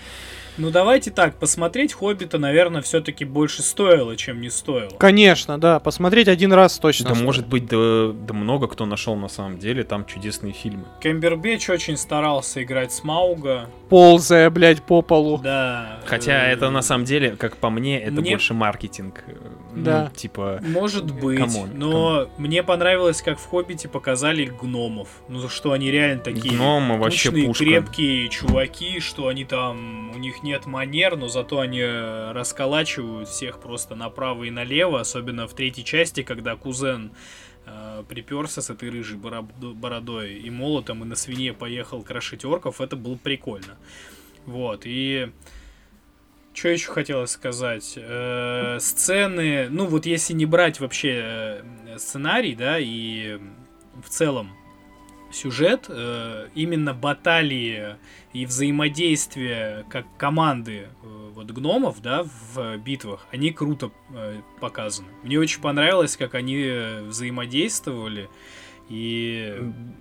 [SPEAKER 2] Ну давайте так, посмотреть Хоббита, наверное, все-таки больше стоило, чем не стоило.
[SPEAKER 3] Конечно, да. Посмотреть один раз точно.
[SPEAKER 5] Да,
[SPEAKER 3] стоит.
[SPEAKER 5] может быть, да, да много кто нашел на самом деле, там чудесные фильмы.
[SPEAKER 2] Кэмбербэтч очень старался играть Смауга.
[SPEAKER 3] Ползая, блядь, по полу.
[SPEAKER 2] Да.
[SPEAKER 5] Хотя
[SPEAKER 2] э,
[SPEAKER 5] это на самом деле, как по мне, это
[SPEAKER 2] Мне-
[SPEAKER 5] больше маркетинг. Э, ну,
[SPEAKER 3] Да.
[SPEAKER 5] типа...
[SPEAKER 2] Может быть,
[SPEAKER 5] come on,
[SPEAKER 2] но мне понравилось, как в Хоббите показали гномов. Ну, что они реально такие
[SPEAKER 5] Гномы вообще пушка.
[SPEAKER 2] крепкие чуваки, что они там, у них нет манер, но зато они э, расколачивают всех просто направо и налево, особенно в третьей части, когда кузен э, приперся с этой рыжей бородо- бородой и молотом и на свине поехал крошить орков, это было прикольно. Вот, и... Что еще хотелось сказать? Э, сцены, ну вот если не брать вообще э, сценарий, да, и в целом сюжет, э, именно баталии и взаимодействие как команды э, вот гномов, да, в битвах, они круто э, показаны. Мне очень понравилось, как они э, взаимодействовали. И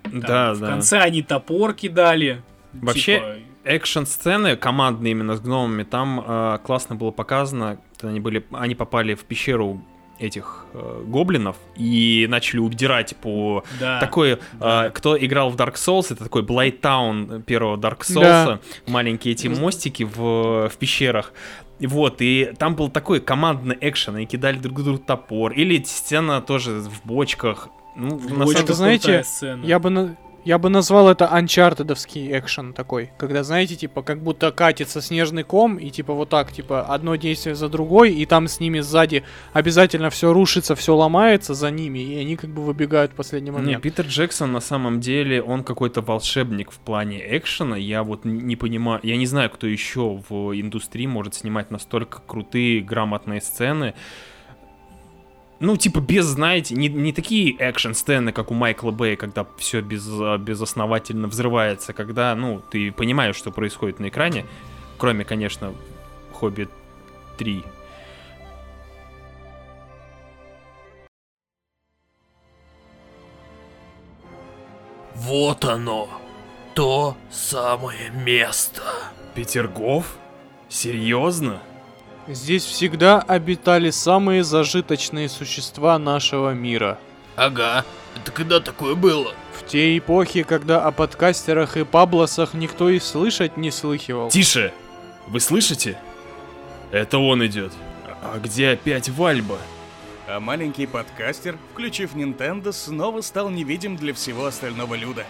[SPEAKER 2] там
[SPEAKER 5] Да,
[SPEAKER 2] в
[SPEAKER 5] да.
[SPEAKER 2] конце они топор кидали.
[SPEAKER 5] Вообще,
[SPEAKER 2] типа,
[SPEAKER 5] Экшн-сцены командные именно с гномами, там э, классно было показано, они, были, они попали в пещеру этих э, гоблинов и начали удирать по
[SPEAKER 2] да.
[SPEAKER 5] такой, э,
[SPEAKER 2] да.
[SPEAKER 5] кто играл в Dark Souls, это такой Blight Town первого Dark Souls,
[SPEAKER 3] Да.
[SPEAKER 5] маленькие эти мостики в, в пещерах. И Вот, и там был такой командный экшен, они кидали друг другу топор, или сцена тоже в бочках. Ну, на
[SPEAKER 2] Очень
[SPEAKER 3] это,
[SPEAKER 5] самом-
[SPEAKER 3] знаете,
[SPEAKER 2] сцена.
[SPEAKER 3] Я бы, на- я бы назвал это анчартедовский экшен такой. Когда, знаете, типа, как будто катится снежный ком, и типа вот так, типа, одно действие за другой, и там с ними сзади обязательно все рушится, все ломается за ними, и они как бы выбегают в последний
[SPEAKER 5] Не,
[SPEAKER 3] момент.
[SPEAKER 5] Питер Джексон на самом деле, он какой-то волшебник в плане экшена. Я вот не понимаю, я не знаю, кто еще в индустрии может снимать настолько крутые, грамотные сцены. Ну, типа, без, знаете, не, не такие экшн-сцены, как у Майкла Бэя, когда все без, а, безосновательно взрывается, когда, ну, ты понимаешь, что происходит на экране, кроме, конечно, Хоббит 3.
[SPEAKER 6] Вот оно. То самое место.
[SPEAKER 5] Петергоф? Серьезно?
[SPEAKER 3] Здесь всегда обитали самые зажиточные существа нашего мира.
[SPEAKER 6] Ага. Это когда такое было?
[SPEAKER 3] В те эпохи, когда о подкастерах и паблосах никто и слышать не слыхивал.
[SPEAKER 5] Тише! Вы слышите? Это он идет. А где опять Вальба?
[SPEAKER 1] А маленький подкастер, включив Nintendo, снова стал невидим для всего остального люда.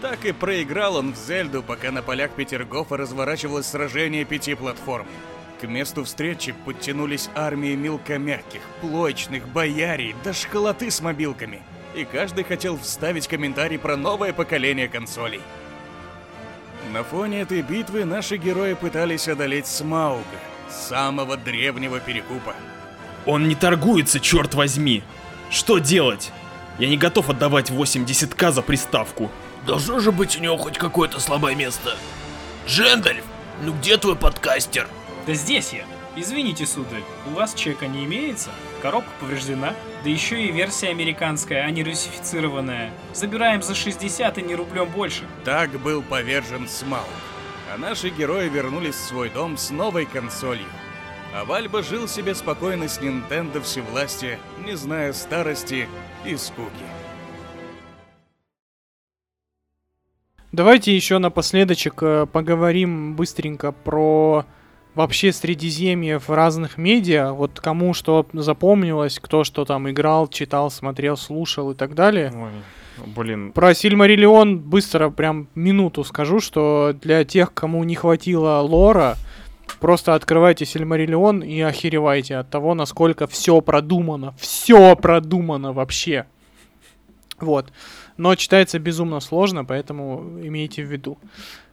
[SPEAKER 1] Так и проиграл он в Зельду, пока на полях Петергофа разворачивалось сражение пяти платформ. К месту встречи подтянулись армии мелкомягких, плойчных, боярий, да школоты с мобилками. И каждый хотел вставить комментарий про новое поколение консолей. На фоне этой битвы наши герои пытались одолеть Смауга, самого древнего перекупа.
[SPEAKER 5] Он не торгуется, черт возьми! Что делать? Я не готов отдавать 80к за приставку.
[SPEAKER 6] Должно же быть у него хоть какое-то слабое место. Джендальф, ну где твой подкастер?
[SPEAKER 2] Да здесь я. Извините, сударь, у вас чека не имеется? Коробка повреждена? Да еще и версия американская, а не русифицированная. Забираем за 60 и не рублем больше.
[SPEAKER 1] Так был повержен Смауг. А наши герои вернулись в свой дом с новой консолью. А Вальба жил себе спокойно с Nintendo всевластия, не зная старости и скуки.
[SPEAKER 3] Давайте еще напоследочек э, поговорим быстренько про вообще Средиземье в разных медиа. Вот кому что запомнилось, кто что там играл, читал, смотрел, слушал и так далее.
[SPEAKER 5] Ой, блин.
[SPEAKER 3] Про Сильмариллион быстро, прям минуту скажу, что для тех, кому не хватило лора, просто открывайте Сильмариллион и охеревайте от того, насколько все продумано. Все продумано вообще. Вот. Но читается безумно сложно, поэтому имейте в виду.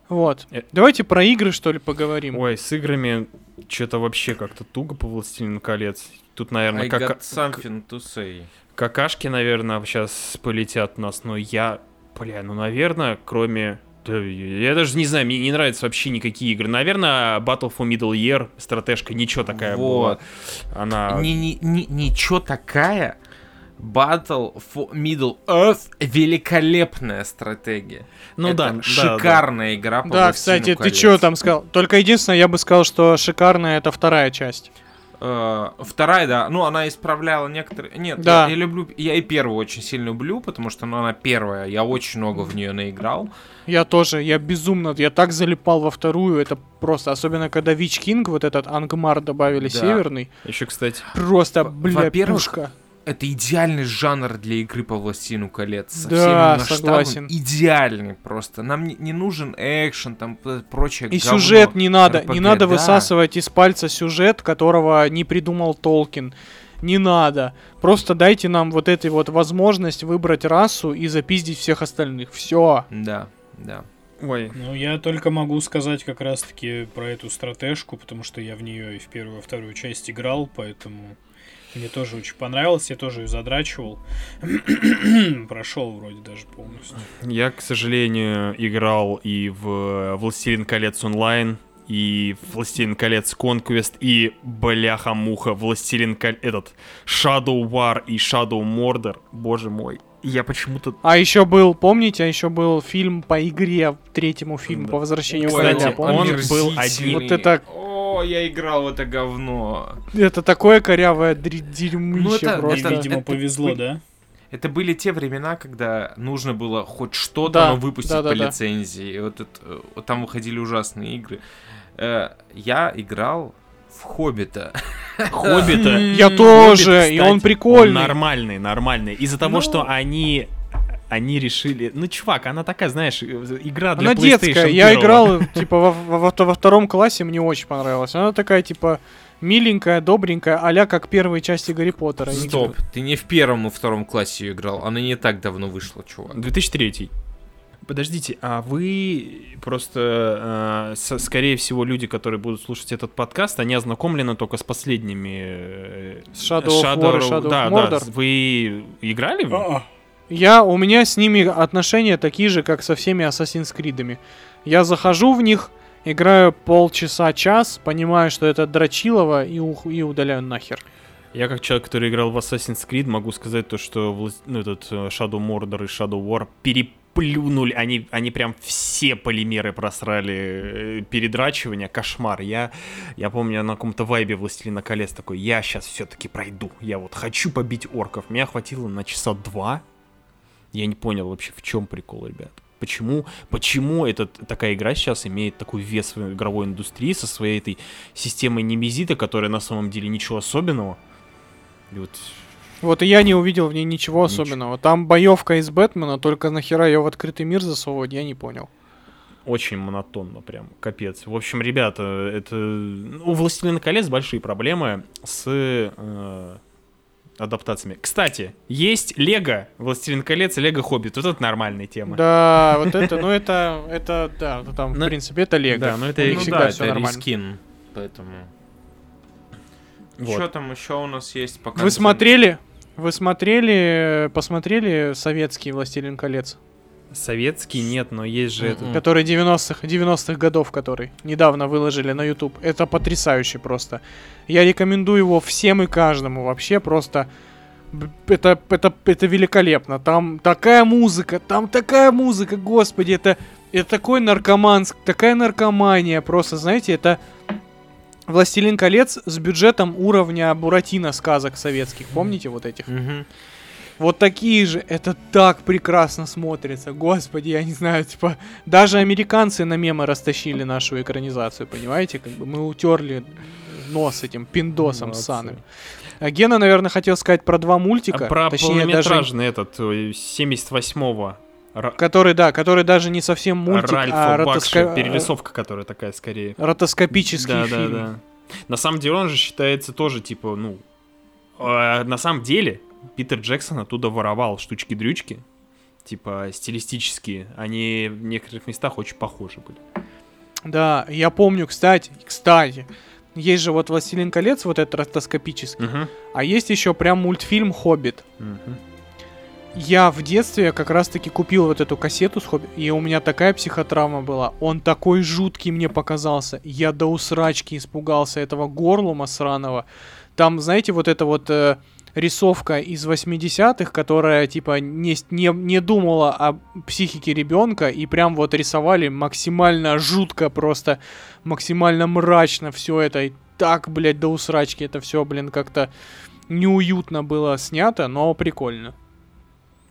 [SPEAKER 3] Вот.
[SPEAKER 5] Э.
[SPEAKER 3] Давайте про игры, что ли, поговорим.
[SPEAKER 5] Ой, с играми что-то вообще как-то туго по Властелину колец. Тут, наверное,
[SPEAKER 4] I
[SPEAKER 5] как...
[SPEAKER 4] got something to say.
[SPEAKER 5] какашки, наверное, сейчас полетят у нас, но я, бля, ну, наверное, кроме... да, я даже не знаю, мне не нравятся вообще никакие игры. Наверное, Battle for Middle Year, стратежка, ничего такая была.
[SPEAKER 4] Вот.
[SPEAKER 5] Она...
[SPEAKER 4] Ни- ни- ни- Ничего такая. Battle for Middle Earth великолепная стратегия.
[SPEAKER 5] Ну
[SPEAKER 4] Это
[SPEAKER 5] да, да, да.
[SPEAKER 4] шикарная игра по
[SPEAKER 3] Да,
[SPEAKER 4] «Властелину
[SPEAKER 3] кстати, ты
[SPEAKER 4] колец».
[SPEAKER 3] что там сказал? Только единственное, я бы сказал, что шикарная это вторая часть.
[SPEAKER 4] Э, Вторая, да, ну она исправляла некоторые. Нет,
[SPEAKER 3] Да.
[SPEAKER 4] я, я люблю, я и первую очень сильно люблю, потому что ну, она первая, я очень много в нее наиграл.
[SPEAKER 3] Я тоже, я безумно, я так залипал во вторую, это просто, особенно когда Вич Кинг, вот этот Ангмар добавили
[SPEAKER 4] Да.
[SPEAKER 3] северный,
[SPEAKER 5] Еще, кстати,
[SPEAKER 3] просто, бля,
[SPEAKER 4] во-первых,
[SPEAKER 3] пушка.
[SPEAKER 4] Это идеальный жанр для игры по Властелину колец. Со
[SPEAKER 3] Да,
[SPEAKER 4] всеми
[SPEAKER 3] согласен.
[SPEAKER 4] Идеальный просто. Нам не, не нужен экшен, там прочее
[SPEAKER 3] И
[SPEAKER 4] говно.
[SPEAKER 3] сюжет не надо, не
[SPEAKER 4] RPG,
[SPEAKER 3] надо
[SPEAKER 4] да.
[SPEAKER 3] высасывать из пальца сюжет, которого не придумал Толкин. Не надо. Просто дайте нам вот этой вот возможность выбрать расу и запиздить всех остальных. Все.
[SPEAKER 4] Да, да.
[SPEAKER 5] ой,
[SPEAKER 2] Ну, я только могу сказать как раз-таки про эту стратежку, потому что я в нее и в первую, и во вторую часть играл, поэтому мне тоже очень понравилось, я тоже ее задрачивал. Прошел вроде даже полностью.
[SPEAKER 5] я, к сожалению, играл и в «Властелин колец онлайн», и «Властелин колец Conquest», и, бляха-муха, «Властелин колец...» этот, Shadow War и Shadow Mordor, боже мой. Я почему-то...
[SPEAKER 3] А еще был, помните, а еще был фильм по игре, третьему фильму
[SPEAKER 5] Да.
[SPEAKER 3] по возвращению
[SPEAKER 5] Кстати,
[SPEAKER 3] короля,
[SPEAKER 5] он
[SPEAKER 3] помните?
[SPEAKER 5] был
[SPEAKER 4] омерзительный.
[SPEAKER 3] Вот это-
[SPEAKER 4] О, я играл в это говно.
[SPEAKER 3] Это такое корявое дерьмище
[SPEAKER 4] Ну, это-
[SPEAKER 3] просто.
[SPEAKER 4] это-
[SPEAKER 2] видимо, повезло,
[SPEAKER 4] вы-
[SPEAKER 2] да?
[SPEAKER 4] Это были те времена, когда нужно было хоть что-то
[SPEAKER 3] Да,
[SPEAKER 4] но выпустить
[SPEAKER 3] да, да,
[SPEAKER 4] по
[SPEAKER 3] да.
[SPEAKER 4] лицензии. И Вот это, э, вот там выходили ужасные игры. Э, Я играл в Хоббита.
[SPEAKER 5] Хоббита...
[SPEAKER 3] Я
[SPEAKER 5] Хоббит,
[SPEAKER 3] тоже, и он прикольный.
[SPEAKER 5] нормальный, нормальный. Из-за того,
[SPEAKER 4] Ну.
[SPEAKER 5] что они... Они решили... Ну, чувак, она такая, знаешь, игра для
[SPEAKER 3] Она
[SPEAKER 5] PlayStation
[SPEAKER 3] детская. Я
[SPEAKER 5] 1.
[SPEAKER 3] играл, типа, во, во- во втором классе, мне очень понравилась. Она такая, типа, миленькая, добренькая, а как первые части Гарри Поттера. Не
[SPEAKER 4] Стоп, ты не в первом и втором классе её играл. Она не так давно вышла, чувак.
[SPEAKER 5] 2003. Подождите, а вы просто, э, со- скорее всего, люди, которые будут слушать этот подкаст, они ознакомлены только с последними... э,
[SPEAKER 3] С Shadow of War и Shadow
[SPEAKER 5] да,
[SPEAKER 3] of Mordor.
[SPEAKER 5] Да, вы играли в них?
[SPEAKER 2] А,
[SPEAKER 3] Я, у меня с ними отношения такие же, как со всеми Assassin's Creed. Я захожу в них, играю полчаса, час, понимаю, что это дрочилово и, ух- и удаляю нахер.
[SPEAKER 5] Я как человек, который играл в Assassin's Creed, могу сказать то, что ну, этот э, Shadow Mordor и Shadow War переплюнули, они, они прям все полимеры просрали э, передрачивания, кошмар. Я, я помню, на каком-то вайбе Властелина колец такой, я сейчас все-таки пройду, я вот хочу побить орков. Меня хватило на часа два, я не понял вообще, в чем прикол, ребят. Почему, почему эта такая игра сейчас имеет такой вес в игровой индустрии со своей этой системой Немезита, которая на самом деле ничего особенного. И вот
[SPEAKER 3] Вот и я не увидел в ней ничего
[SPEAKER 5] Ничего.
[SPEAKER 3] особенного. Там боевка из Бэтмена, только нахера ее в открытый мир засовывать, я не понял.
[SPEAKER 5] очень монотонно, прям капец. В общем, ребята, это у Властелина колец большие проблемы с э, адаптациями. Кстати, есть Лего Властелин колец и Лего Хоббит. Вот это нормальная тема.
[SPEAKER 3] Да, вот это, ну это, это, да, там, в
[SPEAKER 5] Ну,
[SPEAKER 3] принципе, это Лего.
[SPEAKER 5] да, но это Ну
[SPEAKER 3] всегда
[SPEAKER 4] да,
[SPEAKER 3] все
[SPEAKER 4] это
[SPEAKER 3] нормально.
[SPEAKER 4] поэтому...
[SPEAKER 5] Вот.
[SPEAKER 4] Что там еще у нас есть? Пока
[SPEAKER 3] Вы смотрели, вы смотрели, посмотрели советский «Властелин колец»,
[SPEAKER 5] Советский нет, но есть же
[SPEAKER 4] Мгм.
[SPEAKER 5] этот.
[SPEAKER 3] который 90-х, 90-х годов, который недавно выложили на YouTube. Это потрясающе просто. Я рекомендую его всем и каждому. Вообще просто это, это, это великолепно. Там такая музыка, там такая музыка, господи, это, это такой наркоманск, такая наркомания. Просто, знаете, это «Властелин колец» с бюджетом уровня Буратино сказок советских. Помните вот этих?
[SPEAKER 4] Мгм.
[SPEAKER 3] Вот такие же, это так прекрасно смотрится. Господи, я не знаю, типа, даже американцы на мемы растащили нашу экранизацию, понимаете? Как бы мы утерли нос этим пиндосом
[SPEAKER 5] Молодцы.
[SPEAKER 3] ссаным. А Гена, наверное, хотел сказать про два мультика,
[SPEAKER 5] А про
[SPEAKER 3] точнее даже,
[SPEAKER 5] полнометражный этот, э, 78-го. Ра-
[SPEAKER 3] который, да, который даже не совсем мультик,
[SPEAKER 5] Ральфа
[SPEAKER 3] а
[SPEAKER 5] Бакша,
[SPEAKER 3] ротоска-
[SPEAKER 5] перерисовка, которая такая скорее.
[SPEAKER 3] ротоскопический
[SPEAKER 5] Да, да,
[SPEAKER 3] фильм.
[SPEAKER 5] да. На самом деле он же считается тоже, типа, ну... э, на самом деле Питер Джексон оттуда воровал штучки-дрючки, типа, стилистические. Они в некоторых местах очень похожи были.
[SPEAKER 3] Да, я помню, кстати, кстати, есть же вот «Властелин колец», вот этот ротоскопический,
[SPEAKER 5] Мгм.
[SPEAKER 3] а есть еще прям мультфильм «Хоббит».
[SPEAKER 5] Мгм.
[SPEAKER 3] Я в детстве как раз-таки купил вот эту кассету с Хобби, и у меня такая психотравма была. Он такой жуткий мне показался. Я до усрачки испугался этого горлума сраного. Там, знаете, вот это вот э, рисовка из 80-х, которая, типа, не, не, не думала о психике ребенка, и прям вот рисовали максимально жутко просто, максимально мрачно все это, и так, блядь, до усрачки это все, блин, как-то неуютно было снято, но прикольно.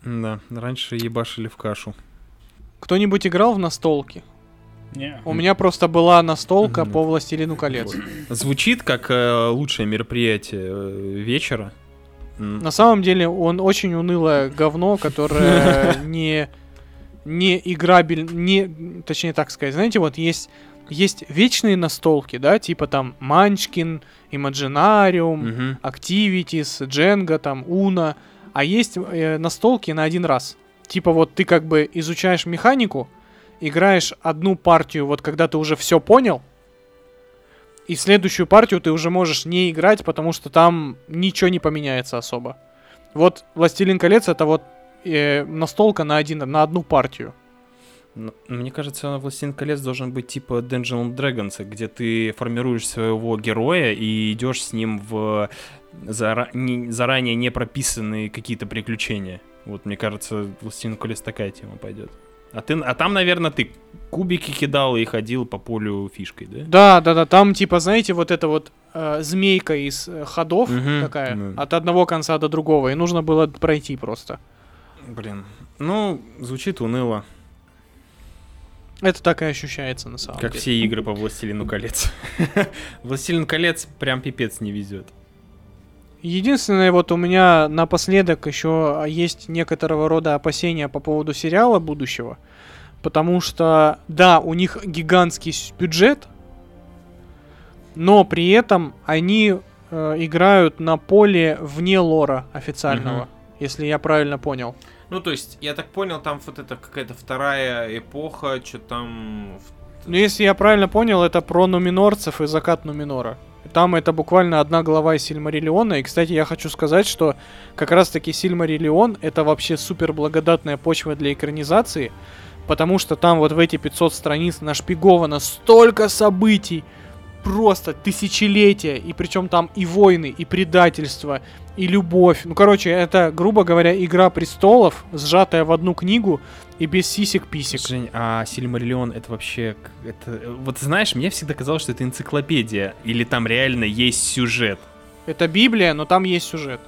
[SPEAKER 5] Да, раньше ебашили в кашу.
[SPEAKER 3] Кто-нибудь играл в настолки?
[SPEAKER 2] Не.
[SPEAKER 3] У меня просто была настолка по Властелину колец.
[SPEAKER 5] Звучит как э, лучшее мероприятие э, вечера.
[SPEAKER 3] На самом деле он очень унылое говно, которое не не играбель, не, точнее так сказать, знаете, вот есть есть вечные настолки, да, типа там Манчкин, Imaginarium. Activities, Дженга, там Уна, а есть э, настолки на один раз. Типа вот ты как бы изучаешь механику, играешь одну партию, вот когда ты уже все понял, и следующую партию ты уже можешь не играть, потому что там ничего не поменяется особо. Вот Властелин колец это вот э, настолка на один на одну партию.
[SPEAKER 5] Мне кажется, Властелин колец должен быть типа Dungeon Dragons, где ты формируешь своего героя и идешь с ним в зара- не- заранее не прописанные какие-то приключения. Вот, мне кажется, Властелин колец такая тема пойдет. А, ты, а там, наверное, ты кубики кидал и ходил по полю фишкой, да?
[SPEAKER 3] Да, да, да, там типа, знаете, вот эта вот э, змейка из э, ходов
[SPEAKER 5] Мгм,
[SPEAKER 3] такая,
[SPEAKER 5] ну.
[SPEAKER 3] от одного конца до другого, и нужно было пройти просто.
[SPEAKER 5] Блин. Ну, звучит уныло,
[SPEAKER 3] Это так и ощущается на самом
[SPEAKER 5] как
[SPEAKER 3] деле.
[SPEAKER 5] все игры по Властелину колец. Властелин колец прям пипец не везет.
[SPEAKER 3] Единственное, вот у меня напоследок еще есть некоторого рода опасения по поводу сериала будущего. Потому что, да, у них гигантский бюджет, но при этом они э, играют на поле вне лора официального,
[SPEAKER 5] Мгм.
[SPEAKER 3] если я правильно понял.
[SPEAKER 4] Ну, то есть, я так понял, там вот это какая-то вторая эпоха, что там...
[SPEAKER 3] Ну, если я правильно понял, это про нуминорцев и закат Нуминора. Там это буквально одна глава из Сильмариллиона. И, кстати, я хочу сказать, что как раз-таки Сильмариллион это вообще супер благодатная почва для экранизации, потому что там вот в эти 500 страниц нашпиговано столько событий, просто тысячелетия, и причем там и войны, и предательство, и любовь. Ну, короче, это, грубо говоря, Игра Престолов, сжатая в одну книгу и без сисек-писек.
[SPEAKER 5] Жень, а Сильмариллион это вообще... Это... Вот знаешь, мне всегда казалось, что это энциклопедия. Или там реально есть сюжет.
[SPEAKER 3] Это Библия, но там есть сюжет.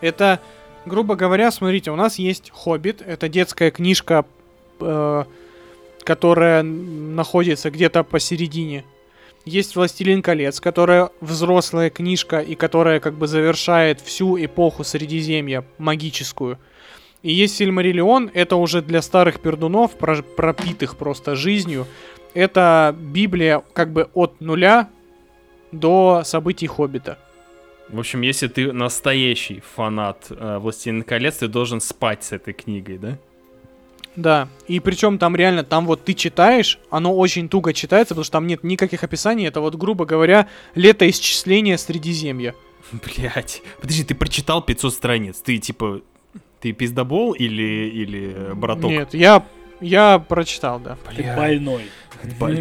[SPEAKER 3] Это, грубо говоря, смотрите, у нас есть Хоббит. Это детская книжка, э, которая находится где-то посередине. Есть Властелин колец, которая взрослая книжка и которая как бы завершает всю эпоху Средиземья магическую. И есть Сильмариллион, это уже для старых пердунов, про- пропитых просто жизнью. Это Библия как бы от нуля до событий Хоббита.
[SPEAKER 5] В общем, если ты настоящий фанат э, «Властелин колец», ты должен спать с этой книгой, да?
[SPEAKER 3] Да, и причем там реально, там вот ты читаешь, оно очень туго читается, потому что там нет никаких описаний, это вот, грубо говоря, летоисчисление Средиземья.
[SPEAKER 5] Блять. Подожди, ты прочитал 500 страниц. Ты типа... Ты пиздобол или, или э, браток?
[SPEAKER 3] Нет, я, я прочитал, да.
[SPEAKER 2] Ты больной.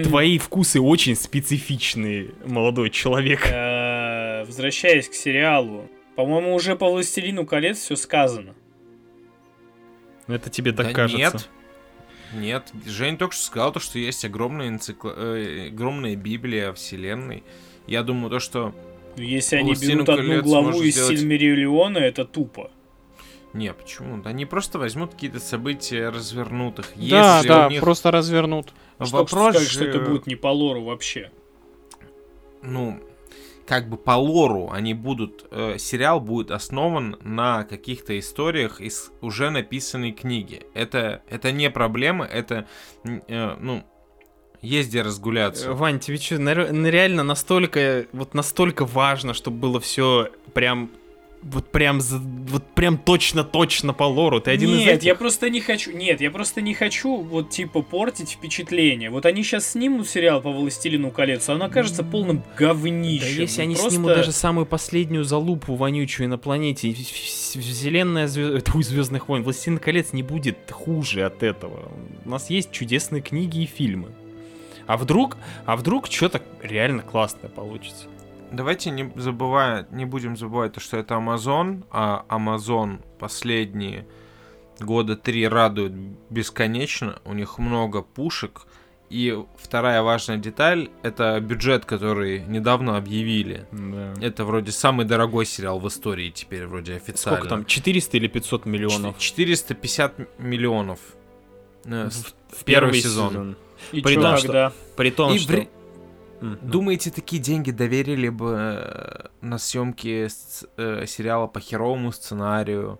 [SPEAKER 5] Твои вкусы очень специфичные, молодой человек.
[SPEAKER 2] Э, Возвращаясь к сериалу. По-моему, уже по «Властелину колец» все сказано.
[SPEAKER 5] Это тебе так
[SPEAKER 4] Да
[SPEAKER 5] кажется.
[SPEAKER 4] Нет. Нет, Жень только что сказал, то, что есть огромная, энцикло... э, огромная Библия Вселенной. Я думаю, то, что...
[SPEAKER 2] Если они
[SPEAKER 4] «Властелин
[SPEAKER 2] берут одну
[SPEAKER 4] колец»
[SPEAKER 2] главу из
[SPEAKER 4] сделать-
[SPEAKER 2] Сильмариллиона, это тупо.
[SPEAKER 4] Не, почему? Да они просто возьмут какие-то события, развернут их.
[SPEAKER 3] да,
[SPEAKER 4] Если
[SPEAKER 3] да,
[SPEAKER 4] них
[SPEAKER 3] просто развернут.
[SPEAKER 4] Вопрос
[SPEAKER 2] сказать, что
[SPEAKER 4] же,
[SPEAKER 2] это будет не по лору вообще.
[SPEAKER 4] ну, как бы по лору они будут, э, сериал будет основан на каких-то историях из уже написанной книги. Это, это не проблема, это, э, ну, есть где
[SPEAKER 5] Э,
[SPEAKER 4] разгуляться.
[SPEAKER 5] Вань, тебе что, реально настолько, вот настолько важно, чтобы было все прям, вот прям, за- вот прям точно-точно по лору. Ты один из
[SPEAKER 2] Нет,
[SPEAKER 5] этих?
[SPEAKER 2] я просто не хочу. Нет, я просто не хочу вот типа портить впечатление. Вот они сейчас снимут сериал по Властелину колец, а он окажется полным говнищем.
[SPEAKER 5] Да если
[SPEAKER 2] Ну,
[SPEAKER 5] они
[SPEAKER 2] просто-
[SPEAKER 5] снимут даже самую последнюю залупу вонючую на планете, вселенная звезд... Звездных войн, Властелин колец не будет хуже от этого. У нас есть чудесные книги и фильмы. А вдруг, а вдруг что-то реально классное получится?
[SPEAKER 4] Давайте не забывая, не будем забывать то, что это Amazon, а Amazon последние года три радует бесконечно, у них много пушек, и вторая важная деталь — это бюджет, который недавно объявили.
[SPEAKER 5] Да.
[SPEAKER 4] Это вроде самый дорогой сериал в истории теперь, вроде официально.
[SPEAKER 5] Сколько там, 400 или 500 миллионов?
[SPEAKER 4] Ч- 450 миллионов. Э, с-
[SPEAKER 5] В
[SPEAKER 4] первый сезон.
[SPEAKER 2] И
[SPEAKER 5] При
[SPEAKER 2] чё,
[SPEAKER 5] том,
[SPEAKER 2] когда?
[SPEAKER 5] При том,
[SPEAKER 4] И
[SPEAKER 5] что...
[SPEAKER 4] вре-
[SPEAKER 5] Ну.
[SPEAKER 4] Думаете, такие деньги доверили бы э, на съемки с- э, сериала по херовому сценарию?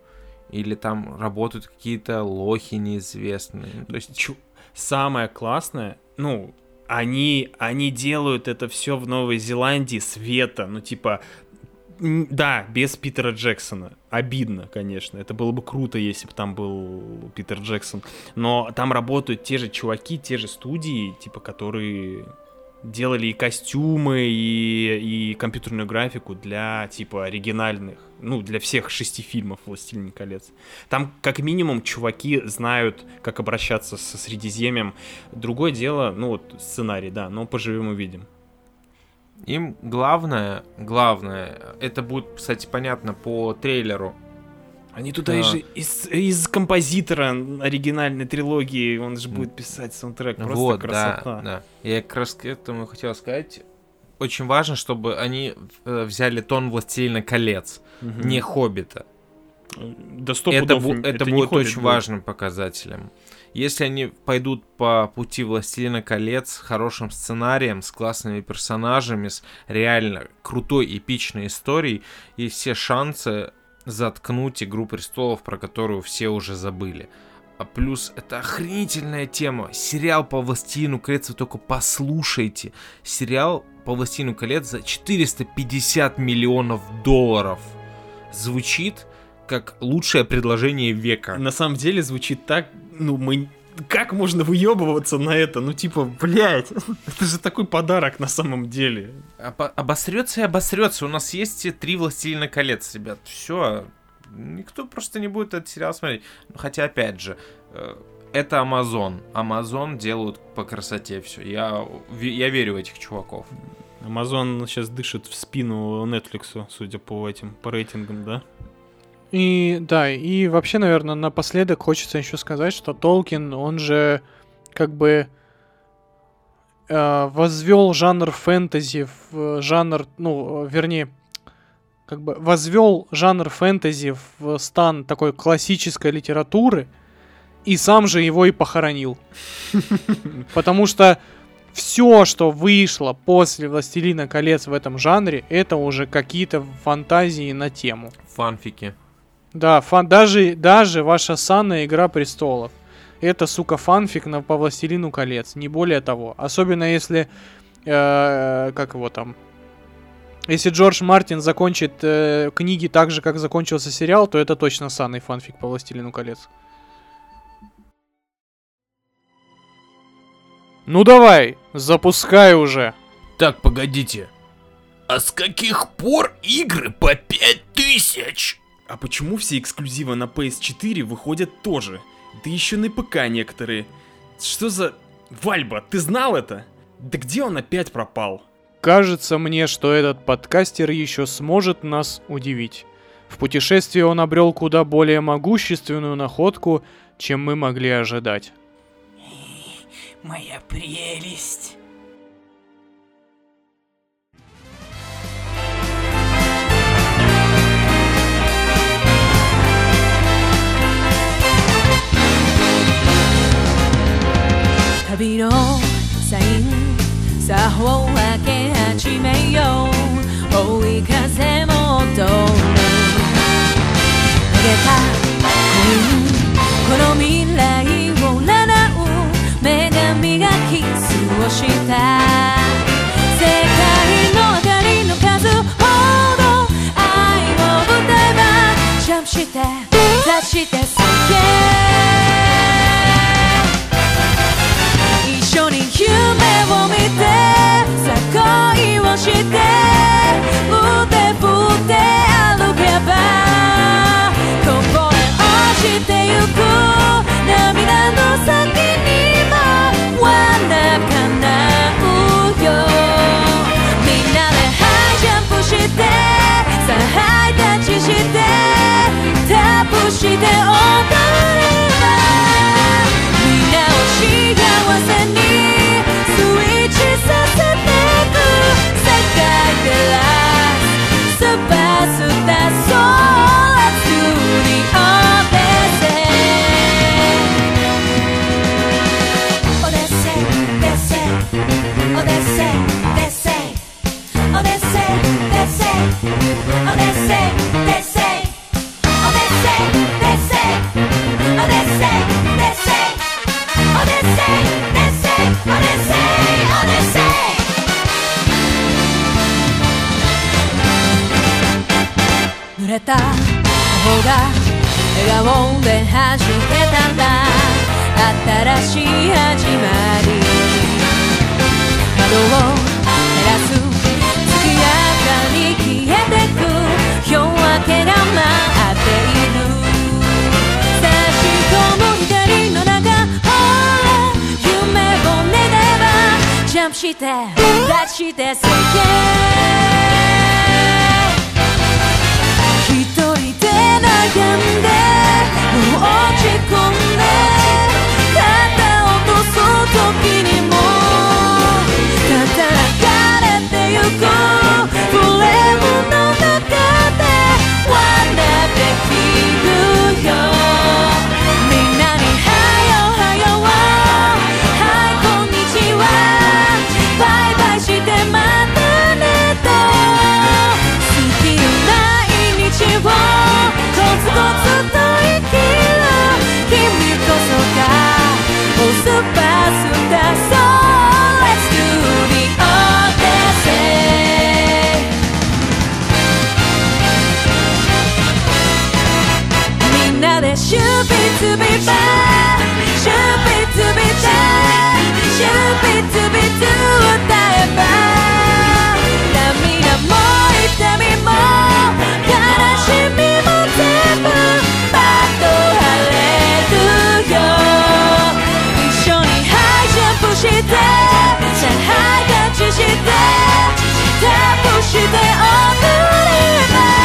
[SPEAKER 4] Или там работают какие-то лохи неизвестные? То есть,
[SPEAKER 5] Чу- Самое классное, ну, они, они делают это все в Новой Зеландии света, ну, типа, да, без Питера Джексона. Обидно, конечно. Это было бы круто, если бы там был Питер Джексон. Но там работают те же чуваки, те же студии, типа, которые делали и костюмы, и, и компьютерную графику для, типа, оригинальных, ну, для всех шести фильмов «Властелин колец». Там, как минимум, чуваки знают, как обращаться со Средиземьем. Другое дело, ну, вот, сценарий, да, но поживем увидим.
[SPEAKER 4] им главное, главное, это будет, кстати, понятно по трейлеру.
[SPEAKER 5] Они туда
[SPEAKER 4] Да.
[SPEAKER 5] и же из, из композитора оригинальной трилогии, он же будет писать саундтрек, просто
[SPEAKER 4] вот,
[SPEAKER 5] красота.
[SPEAKER 4] да, да. Я как раз к этому хотел сказать. Очень важно, чтобы они э, взяли тон «Властелина колец»,
[SPEAKER 5] Мгм.
[SPEAKER 4] не «Хоббита».
[SPEAKER 5] Да
[SPEAKER 4] это, это
[SPEAKER 5] не
[SPEAKER 4] будет очень важным показателем. Если они пойдут по пути Властелина колец с хорошим сценарием, с классными персонажами, с реально крутой эпичной историей, и все шансы заткнуть Игру престолов, про которую все уже забыли. А плюс это охренительная тема. Сериал по Властелину колец, вы только послушайте. Сериал по Властелину колец за 450 миллионов долларов. Звучит как лучшее предложение века.
[SPEAKER 5] На самом деле звучит так, ну, мы... Как можно выебываться на это? Ну, типа, блядь, это же такой подарок на самом деле.
[SPEAKER 4] Обо- обосрется и обосрется. У нас есть три Властелина колец, ребят. Все. Никто просто не будет этот сериал смотреть. Хотя, опять же, э, это Amazon. Amazon делают по красоте все. Я, я верю в этих чуваков.
[SPEAKER 5] Amazon сейчас дышит в спину Netflix, судя по этим, по рейтингам, да?
[SPEAKER 3] И да, и вообще, наверное, напоследок хочется еще сказать, что Толкин, он же как бы э, возвел жанр фэнтези в жанр, ну, э, вернее, как бы возвел жанр фэнтези в стан такой классической литературы и сам же его и похоронил. Потому что все, что вышло после «Властелина колец» в этом жанре, это уже какие-то фантазии на тему.
[SPEAKER 4] Фанфики.
[SPEAKER 3] Да, фан, даже, даже ваша санная Игра Престолов. Это, сука, фанфик на, по Властелину колец, не более того. Особенно если, э, как его там, если Джордж Мартин закончит э, книги так же, как закончился сериал, то это точно санный фанфик по Властелину колец. Ну давай, запускай уже.
[SPEAKER 6] Так, погодите. А с каких пор игры по 5000?
[SPEAKER 5] А почему все эксклюзивы на PS4 выходят тоже? Да еще на ПК некоторые. Что за... Вальба, ты знал это? Да где он опять пропал?
[SPEAKER 3] Кажется мне, что этот подкастер еще сможет нас удивить. В путешествии он обрел куда более могущественную находку, чем мы могли ожидать.
[SPEAKER 7] Моя прелесть.
[SPEAKER 8] 旅のサインさあを分け始めよう追い風も通る投げたコインこの未来を占う。女神がキスをした。世界の明かりの数ほど愛を歌えばジャンプして出してすげを見てさ恋をしてぶ振ぶて歩けばこぼれ落ちてゆく涙の先にもわなかなうよ。みんなでハイジャンプしてさあハイタッチしてタップして踊ればみんなを幸せに濡れた頬が笑顔で弾けたんだ新しいて出して世間一人で悩んでもう落ち込んで肩落とす時にもただ流れてゆこうをコツコツと生きる」「君こそがもうスーパースター」「So let's do the Odyssey」みんなでシューピッツビバーシューピッツビバーシューピッツビツ歌えば涙も痛み 때, 잘 안아주실 때, 다 보실 때, 오늘이 날.